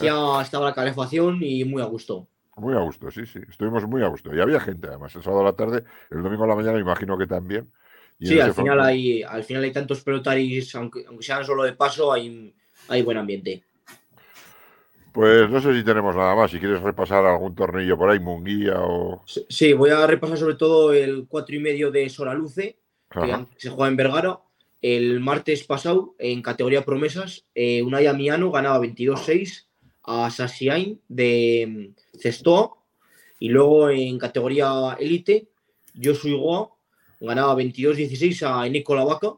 Ya estaba la calefacción y muy a gusto. Muy a gusto, sí, sí. Estuvimos muy a gusto. Y había gente, además, el sábado a la tarde, el domingo a la mañana, imagino que también. Y Sí, al final, hay, al final hay tantos pelotaris, aunque, aunque sean solo de paso, hay, hay buen ambiente. Pues no sé si tenemos nada más. Si quieres repasar algún tornillo por ahí, Munguía o. Sí, voy a repasar sobre todo el cuatro y medio de Soraluce, que Ajá. se juega en Vergara. El martes pasado, en categoría promesas, eh, Unai Amiano ganaba 22-6 a Sasiain de mm, Cestoa. Y luego en categoría élite, Josu Igoa ganaba 22-16 a Nicola Vaca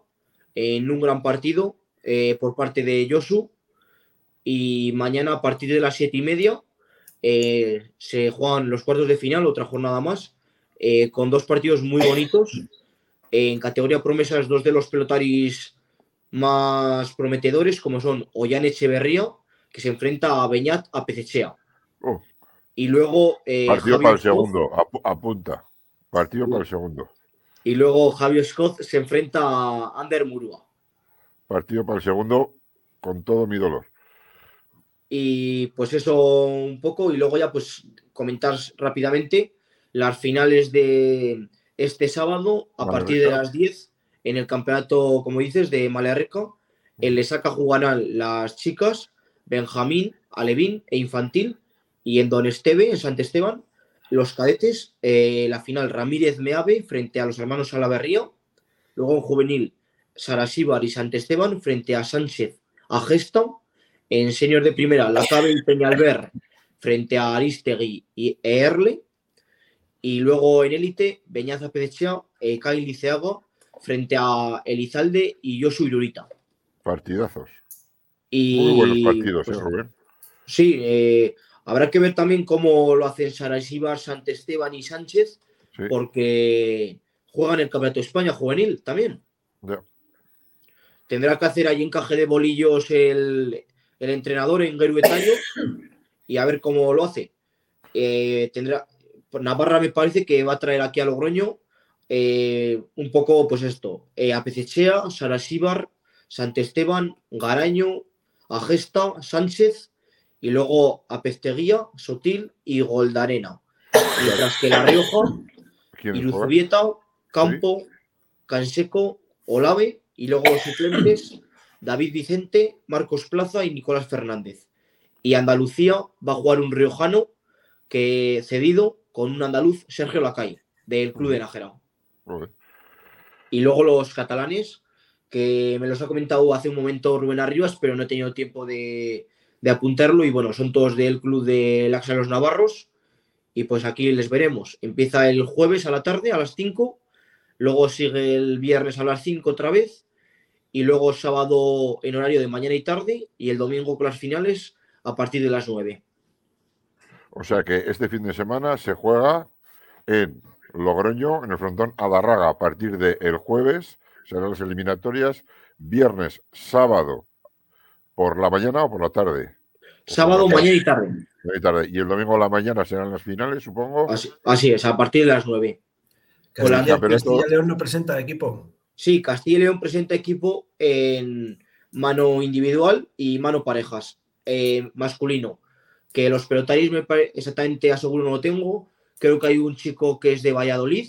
en un gran partido eh, por parte de Josu. Y mañana a partir de las siete y media eh, se juegan los cuartos de final, otra jornada más, eh, con dos partidos muy bonitos. En categoría promesas, dos de los pelotaris más prometedores, como son Ollán Echeverría, que se enfrenta a Beñat a Pecechea. Oh, Y luego partido Javi para el segundo. apu- apunta. Partido para el segundo. Y luego Javier Scott se enfrenta a Ander Murua. Partido para el segundo con todo mi dolor. Y pues eso un poco. Y luego ya pues comentar rápidamente las finales de este sábado a partir de las 10 en el campeonato, como dices, de Malarreca. En Lesaca jugarán las chicas, Benjamín, Alevín e Infantil. Y en Don Esteve, en Sant Esteban, los cadetes, eh, la final Ramírez Meave frente a los hermanos Salaverría. Luego en juvenil, Sarasíbar y Sant Esteban frente a Sánchez, a Gesta. En senior de primera, La Cabe y Peñalver frente a Aristegui y Erle. Y luego en élite, Beñaza Pedechea, eh, Kyle Liceaga frente a Elizalde y Josu Irurita. Partidazos. Y, Muy buenos partidos, pues, ¿eh, Rubén? Sí, eh, habrá que ver también cómo lo hacen Sarasíbar, Sant Esteban y Sánchez, Sí. porque juegan el Campeonato de España juvenil también. Tendrá que hacer ahí encaje de bolillos el, el entrenador en Geruetaño y a ver cómo lo hace. Eh, tendrá, pues Navarra me parece que va a traer aquí a Logroño eh, un poco, pues esto, eh, a Pecechea, Sarasíbar, Sant Esteban, Garaño, a Gesta, Sánchez y luego a Pesteguía, Sotil y Goldarena. Mientras que La Rioja. Iruzubieta, Campo, Canseco, Olave y luego los suplentes David Vicente, Marcos Plaza y Nicolás Fernández. Y Andalucía va a jugar un riojano que cedido con un andaluz, Sergio Lacay, del Club de Nájera. Y luego los catalanes, que me los ha comentado hace un momento Rubén Arribas, pero no he tenido tiempo de, de apuntarlo. Y bueno, son todos del Club de Laxa los Navarros. Y pues aquí les veremos. Empieza el jueves a la tarde, a las 5. Luego sigue el viernes a las 5 otra vez. Y luego sábado en horario de mañana y tarde. Y el domingo con las finales a partir de las 9. O sea que este fin de semana se juega en Logroño, en el frontón Adarraga, a partir del jueves, serán las eliminatorias, viernes, sábado, por la mañana o por la tarde. Sábado, Por la mañana y tarde. y tarde. Y el domingo a la mañana serán las finales, supongo. Así, así es, a partir de las 9. Hola, Castilla, pero esto- Castilla y León no presenta equipo. Sí, Castilla y León presenta equipo en mano individual y mano parejas. Eh, masculino. Que los pelotaris me pare- exactamente aseguro no lo tengo. Creo que hay un chico que es de Valladolid.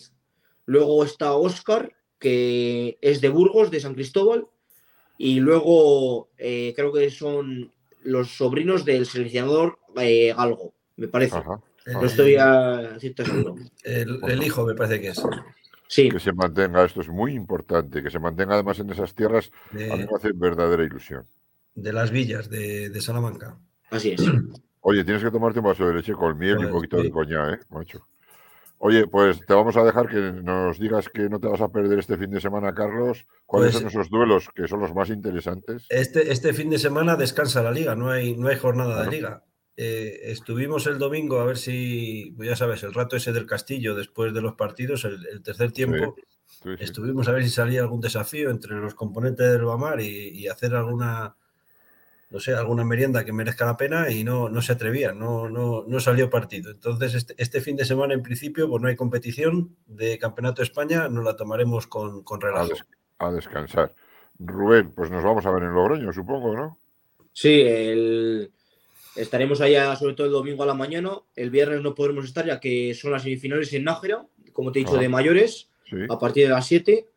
Luego está Oscar, que es de Burgos, de San Cristóbal. Y luego eh, creo que son los sobrinos del seleccionador eh, Galgo, me parece. Ajá. No estoy a cierto seguro. El, el hijo me parece que es. Sí, Que se mantenga, esto es muy importante, que se mantenga además en esas tierras, a mí De, me hace verdadera ilusión. de las villas de, de Salamanca. así es. Oye, tienes que tomarte un vaso de leche con miel y un poquito de coña, ¿eh, macho? Oye, pues te vamos a dejar que nos digas que no te vas a perder este fin de semana, Carlos. ¿Cuáles Pues- son esos duelos que son los más interesantes? Este, este fin de semana descansa la liga, no hay, no hay jornada de liga. Eh, estuvimos el domingo a ver si, pues ya sabes, el rato ese del castillo después de los partidos, el, el tercer tiempo, Sí, sí. estuvimos a ver si salía algún desafío entre los componentes del Bamar y, y hacer alguna no sé, alguna merienda que merezca la pena y no, no se atrevían, no, no, no salió partido. Entonces, este, este, fin de semana, en principio, pues no hay competición de Campeonato de España, nos la tomaremos con, con relajo. A, descansar. Rubén, pues nos vamos a ver en Logroño, supongo, ¿no? Sí, el... estaremos allá sobre todo el domingo a la mañana. El viernes no podremos estar ya que son las semifinales en Nájera, como te he dicho, ah. de mayores, a partir de las 7.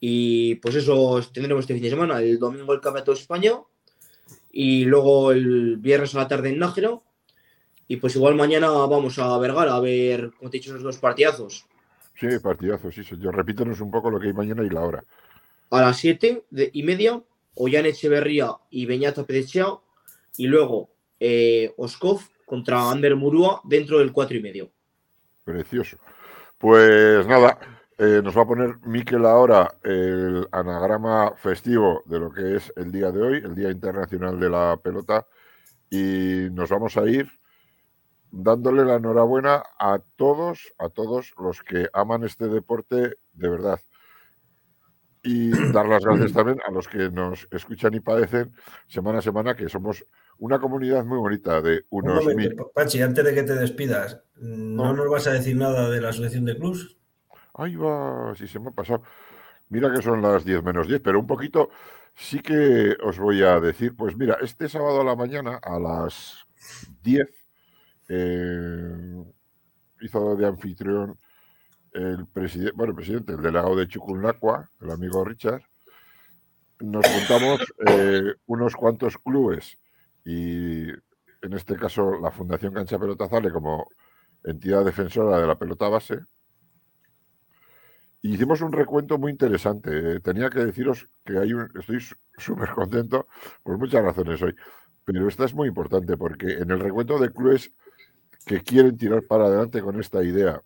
Y pues eso tendremos este fin de semana. El domingo el Campeonato de España y luego el viernes a la tarde en Nájera. Y pues igual mañana vamos a Vergara a ver, como te he dicho, esos dos partidazos. Sí, partidazos, sí, señor. Repítanos un poco lo que hay mañana y la hora. A las 7 y media, Ollán Echeverría y Beñata Pedechea. Y luego eh, Oskov contra Ander Murúa dentro del 4 y medio. Precioso. Pues nada, eh, nos va a poner Miquel ahora el anagrama festivo de lo que es el día de hoy, el Día Internacional de la Pelota, y nos vamos a ir dándole la enhorabuena a todos, a todos los que aman este deporte de verdad. Y dar las gracias también a los que nos escuchan y padecen semana a semana, que somos una comunidad muy bonita de unos mil. Pachi, antes de que te despidas, ¿no, nos vas a decir nada de la Asociación de Clubs? Ahí va, si se me ha pasado. Mira que son las 10 menos 10, pero un poquito sí que os voy a decir, pues mira, este sábado a la mañana a las 10 eh, hizo de anfitrión el presidente, bueno, el presidente, el delegado de Chuculnacua, el amigo Richard. Nos juntamos eh, unos cuantos clubes y en este caso la Fundación Cancha Pelota Zale como entidad defensora de la pelota base hicimos un recuento muy interesante. Eh, tenía que deciros que hay un, estoy súper contento por muchas razones hoy, pero esta es muy importante porque en el recuento de clubes que quieren tirar para adelante con esta idea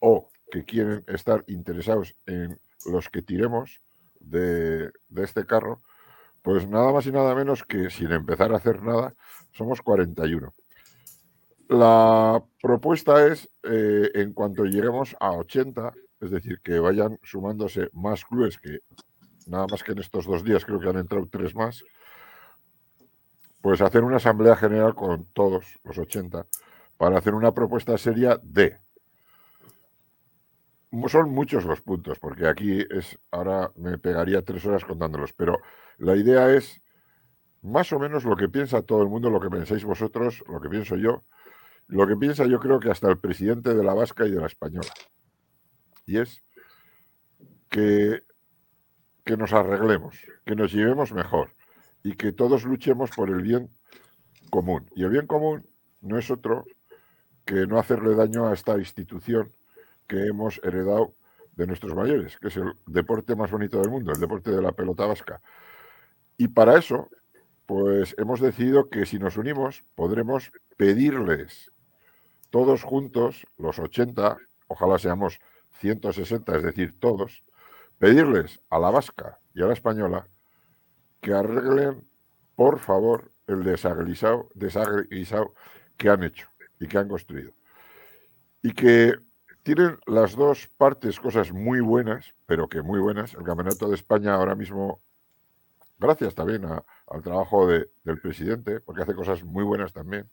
o que quieren estar interesados en los que tiremos de, este carro, pues nada más y nada menos que sin empezar a hacer nada, somos 41. La propuesta es, eh, en cuanto lleguemos a 80, es decir, que vayan sumándose más clubes que nada más que en estos dos días creo que han entrado tres más, pues hacer una asamblea general con todos los 80 para hacer una propuesta seria de... Son muchos los puntos, porque aquí es, ahora me pegaría tres horas contándolos, pero la idea es más o menos lo que piensa todo el mundo, lo que pensáis vosotros, lo que pienso yo, lo que piensa yo creo que hasta el presidente de la Vasca y de la Española y es que, que nos arreglemos, que nos llevemos mejor y que todos luchemos por el bien común. Y el bien común no es otro que no hacerle daño a esta institución que hemos heredado de nuestros mayores, que es el deporte más bonito del mundo, el deporte de la pelota vasca. Y para eso, pues hemos decidido que si nos unimos, podremos pedirles todos juntos, los 80, ojalá seamos 160, es decir, todos, pedirles a la vasca y a la española que arreglen, por favor, el desagrisado, que han hecho y que han construido. Y que tienen las dos partes cosas muy buenas, pero que muy buenas. El Campeonato de España ahora mismo, gracias también al trabajo del presidente, porque hace cosas muy buenas también,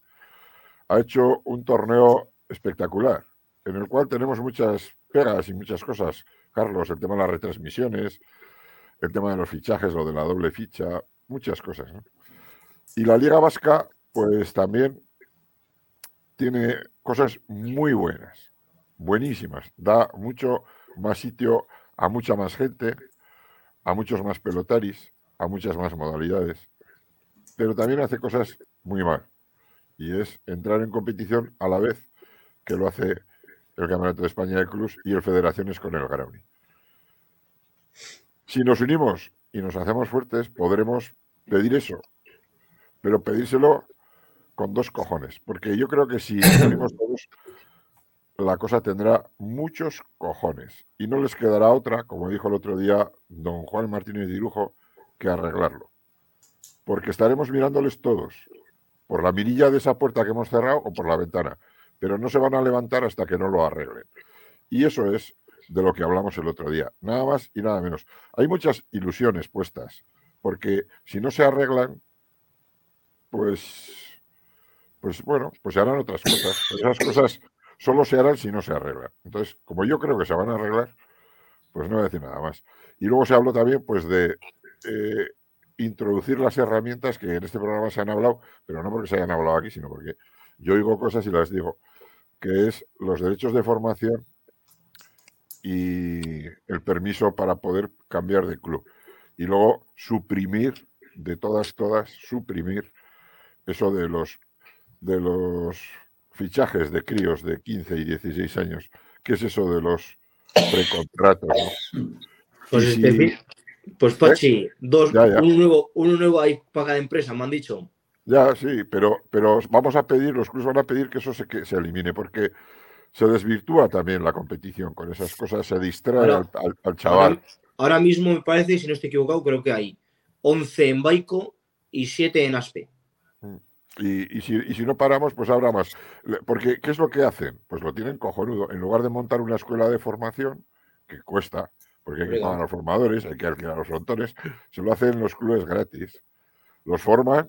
ha hecho un torneo espectacular, en el cual tenemos muchas pegas y muchas cosas, Carlos, el tema de las retransmisiones, el tema de los fichajes, lo de la doble ficha, muchas cosas. Y la Liga Vasca, pues también tiene cosas muy buenas, buenísimas. Da mucho más sitio a mucha más gente, a muchos más pelotaris, a muchas más modalidades. Pero también hace cosas muy mal. Y es entrar en competición a la vez que lo hace el Campeonato de España de Clubs y el Federaciones con el Grauni. Si nos unimos y nos hacemos fuertes, podremos pedir eso, pero pedírselo con dos cojones, porque yo creo que si nos unimos todos, la cosa tendrá muchos cojones y no les quedará otra, como dijo el otro día don Juan Martínez Dirujo, que arreglarlo. Porque estaremos mirándoles todos, por la mirilla de esa puerta que hemos cerrado o por la ventana pero no se van a levantar hasta que no lo arreglen. Y eso es de lo que hablamos el otro día, nada más y nada menos. Hay muchas ilusiones puestas, porque si no se arreglan, pues, pues bueno, pues se harán otras cosas. esas cosas solo se harán si no se arreglan. Entonces, como yo creo que se van a arreglar, pues no voy a decir nada más. Y luego se habló también, pues, de eh, introducir las herramientas que en este programa se han hablado, pero no porque se hayan hablado aquí, sino porque yo oigo cosas y las digo, que es los derechos de formación y el permiso para poder cambiar de club. Y luego suprimir, de todas, todas, suprimir eso de los, de los fichajes de críos de 15 y 16 años. ¿Qué es eso de los precontratos? Pues, pues ¿Eh? Pachi, dos, Un, nuevo, un nuevo hay para cada empresa, me han dicho. Ya, sí, pero, pero vamos a pedir, los clubes van a pedir que eso se, que se elimine, porque se desvirtúa también la competición con esas cosas, se distrae al, chaval. Ahora, mismo me parece, si no estoy equivocado, creo que hay 11 en Baico y 7 en Aspe. Mm. Y, si, y, si, no paramos, pues habrá más. Porque, ¿qué es lo que hacen? Pues lo tienen cojonudo. En lugar de montar una escuela de formación, que cuesta, porque hay que pagar a los formadores, hay que alquilar a los frontones, se lo hacen los clubes gratis. Los forman,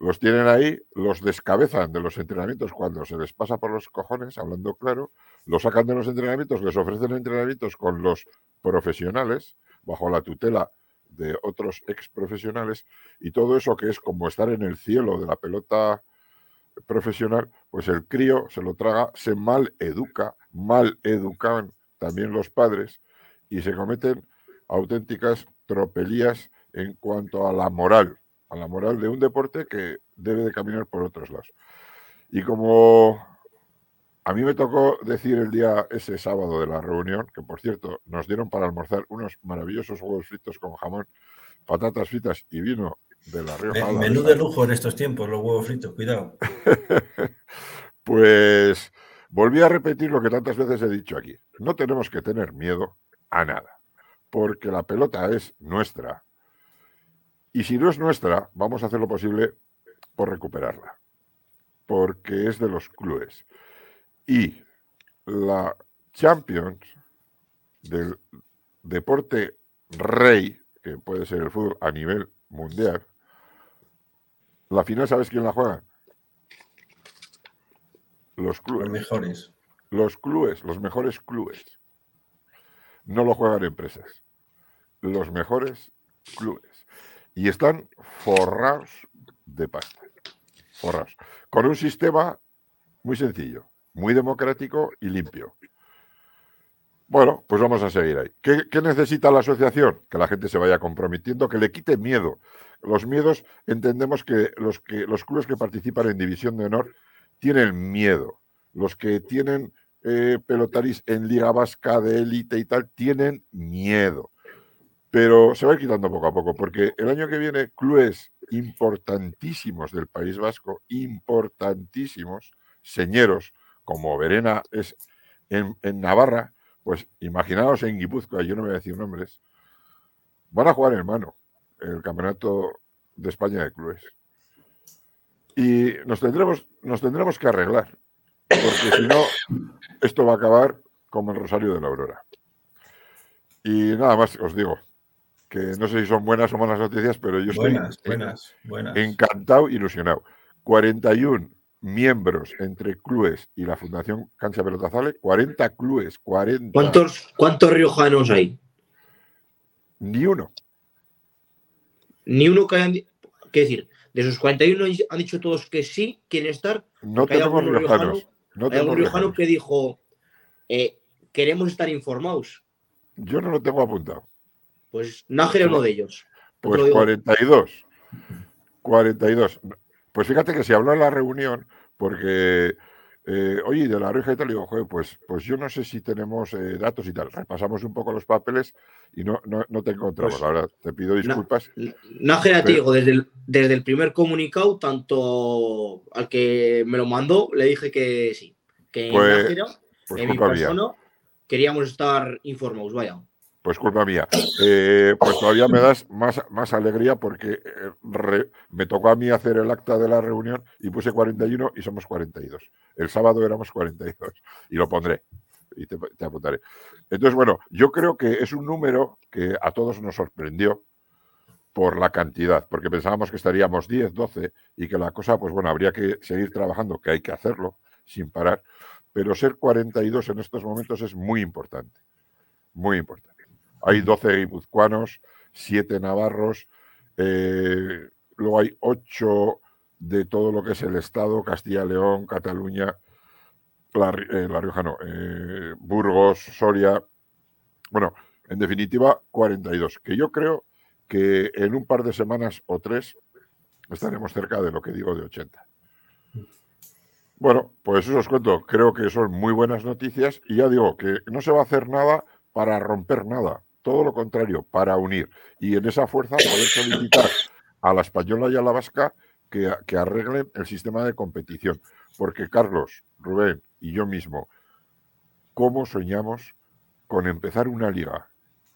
los tienen ahí, los descabezan de los entrenamientos. Cuando se les pasa por los cojones, hablando claro, los sacan de los entrenamientos, les ofrecen entrenamientos con los profesionales, bajo la tutela de otros ex profesionales, y todo eso que es como estar en el cielo de la pelota profesional, pues el crío se lo traga, se mal educa, mal educan también los padres, y se cometen auténticas tropelías en cuanto a la moral, a la moral de un deporte que debe de caminar por otros lados. Y como a mí me tocó decir el día ese sábado de la reunión, que por cierto nos dieron para almorzar unos maravillosos huevos fritos con jamón, patatas fritas y vino de la Rioja. menú de lujo en estos tiempos, los huevos fritos, cuidado. pues volví a repetir lo que tantas veces he dicho aquí. No tenemos que tener miedo a nada, porque la pelota es nuestra. Y si no es nuestra, vamos a hacer lo posible por recuperarla, porque es de los clubes. Y la Champions del deporte rey, que puede ser el fútbol a nivel mundial, la final, ¿sabes quién la juega? Los clubes. Los mejores. Los clubes, los mejores clubes no lo juegan empresas. Los mejores clubes. Y están forrados de pasta. Forrados. Con un sistema muy sencillo, muy democrático y limpio. Bueno, pues vamos a seguir ahí. ¿Qué, necesita la asociación? Que la gente se vaya comprometiendo, que le quite miedo. Los miedos, entendemos que los, que los clubes que participan en División de Honor tienen miedo. Los que tienen eh, pelotaris en Liga Vasca de élite y tal tienen miedo. Pero se va a ir quitando poco a poco, porque el año que viene clubes importantísimos del País Vasco, importantísimos, señeros, como Verena es en, Navarra, pues imaginaos en Guipúzcoa, yo no voy a decir nombres, van a jugar en mano el Campeonato de España de Clubes. Y nos tendremos, nos tendremos que arreglar porque si no, esto va a acabar como el Rosario de la Aurora. Y nada más os digo, que no sé si son buenas o malas noticias, pero yo estoy buenas, buenas, encantado, ilusionado. 41 miembros entre clubes y la Fundación Cancha Pelotazale, 40 clubes, 40. ¿Cuántos, cuántos riojanos hay? Ni uno. Ni uno que hayan. ¿Qué decir? De esos 41 han dicho todos que sí, quieren estar. No tenemos riojanos. Hay algún riojano que dijo, eh, queremos estar informados. Yo no lo tengo apuntado. Pues Nájera es uno de ellos. Pues 42. 42. Pues fíjate que se habló en la reunión, porque, eh, oye, de la Rioja y tal, digo, pues, pues yo no sé si tenemos eh, datos y tal. Repasamos un poco los papeles y no, no, te encontramos. Pues Ahora te pido disculpas. Nájera, te digo, desde el, desde el primer comunicado, tanto al que me lo mandó, le dije que sí. Que pues, en Nájera, pues en mi persona, queríamos estar informados, vaya. Pues culpa mía. Eh, pues todavía me das más, más alegría porque eh, me tocó a mí hacer el acta de la reunión y puse 41 y somos 42. El sábado éramos 42 y lo pondré y te, apuntaré. Entonces, bueno, yo creo que es un número que a todos nos sorprendió por la cantidad, porque pensábamos que estaríamos 10, 12 y que la cosa, pues bueno, habría que seguir trabajando, que hay que hacerlo sin parar, pero ser 42 en estos momentos es muy importante, muy importante. Hay 12 guipuzcoanos, 7 navarros, eh, luego hay 8 de todo lo que es el Estado, Castilla-León, Cataluña, La, eh, Rioja no, eh, Burgos, Soria, bueno, en definitiva 42, que yo creo que en un par de semanas o tres estaremos cerca de lo que digo de 80. Bueno, pues eso os cuento. Creo que son muy buenas noticias y ya digo que no se va a hacer nada para romper nada. Todo lo contrario, para unir. Y en esa fuerza poder solicitar a la española y a la vasca que, que arreglen el sistema de competición. Porque Carlos, Rubén y yo mismo, ¿cómo soñamos con empezar una liga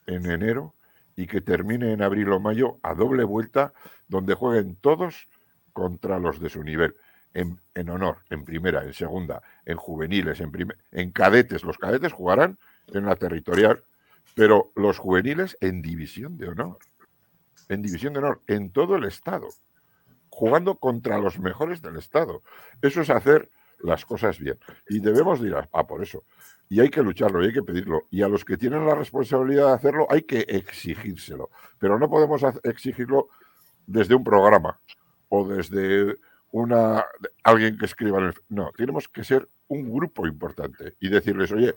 en enero y que termine en abril o mayo a doble vuelta, donde jueguen todos contra los de su nivel. En, en honor, en primera, en segunda, en juveniles, en, en cadetes. Los cadetes jugarán en la territorial, pero los juveniles en división de honor. En división de honor, en todo el Estado. Jugando contra los mejores del Estado. Eso es hacer las cosas bien. Y debemos ir a, a por eso y hay que lucharlo y hay que pedirlo. Y a los que tienen la responsabilidad de hacerlo hay que exigírselo. Pero no podemos exigirlo desde un programa o desde una alguien que escriba en el... No, tenemos que ser un grupo importante y decirles, oye,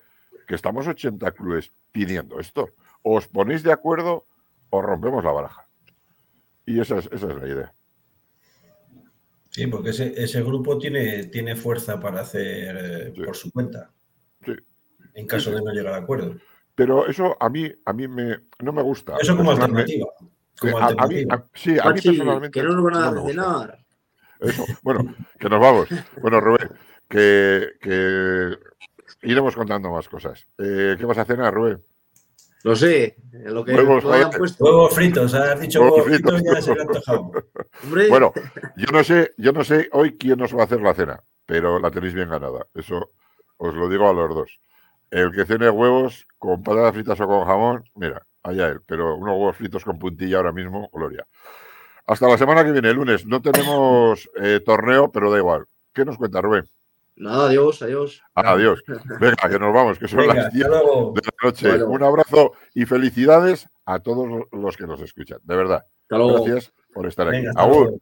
que estamos 80 clubes pidiendo esto. O os ponéis de acuerdo o rompemos la baraja. Y esa es, esa es la idea. Sí, porque ese, ese grupo tiene, tiene fuerza para hacer eh, sí. por su cuenta. Sí en caso de no llegar a acuerdo. Pero eso a mí, a mí me, no me gusta. Eso como alternativa. Como a, alternativa. A mí, a, sí, a mí personalmente. Que no nos van a no cenar. Eso, bueno, que nos vamos. Bueno, Rubén, que, que iremos contando más cosas. Eh, ¿Qué vas a cenar, Rubén? Lo sé, lo que huevos, hayan puesto. Huevos fritos, has dicho huevos, huevos fritos, fritos, ya se le ha antojado. bueno, yo no sé, yo no sé hoy quién nos va a hacer la cena, pero la tenéis bien ganada. Eso os lo digo a los dos. El que cene huevos con patatas fritas o con jamón, mira, allá él, pero unos huevos fritos con puntilla ahora mismo, gloria. Hasta la semana que viene, el lunes. No tenemos eh, torneo, pero da igual. ¿Qué nos cuenta Rubén? Nada, adiós, adiós. Ah, adiós. Venga, que nos vamos, que son Venga, las 10 de la noche. Bueno. Un abrazo y felicidades a todos los que nos escuchan. De verdad. Gracias por estar Venga, aquí. Agur.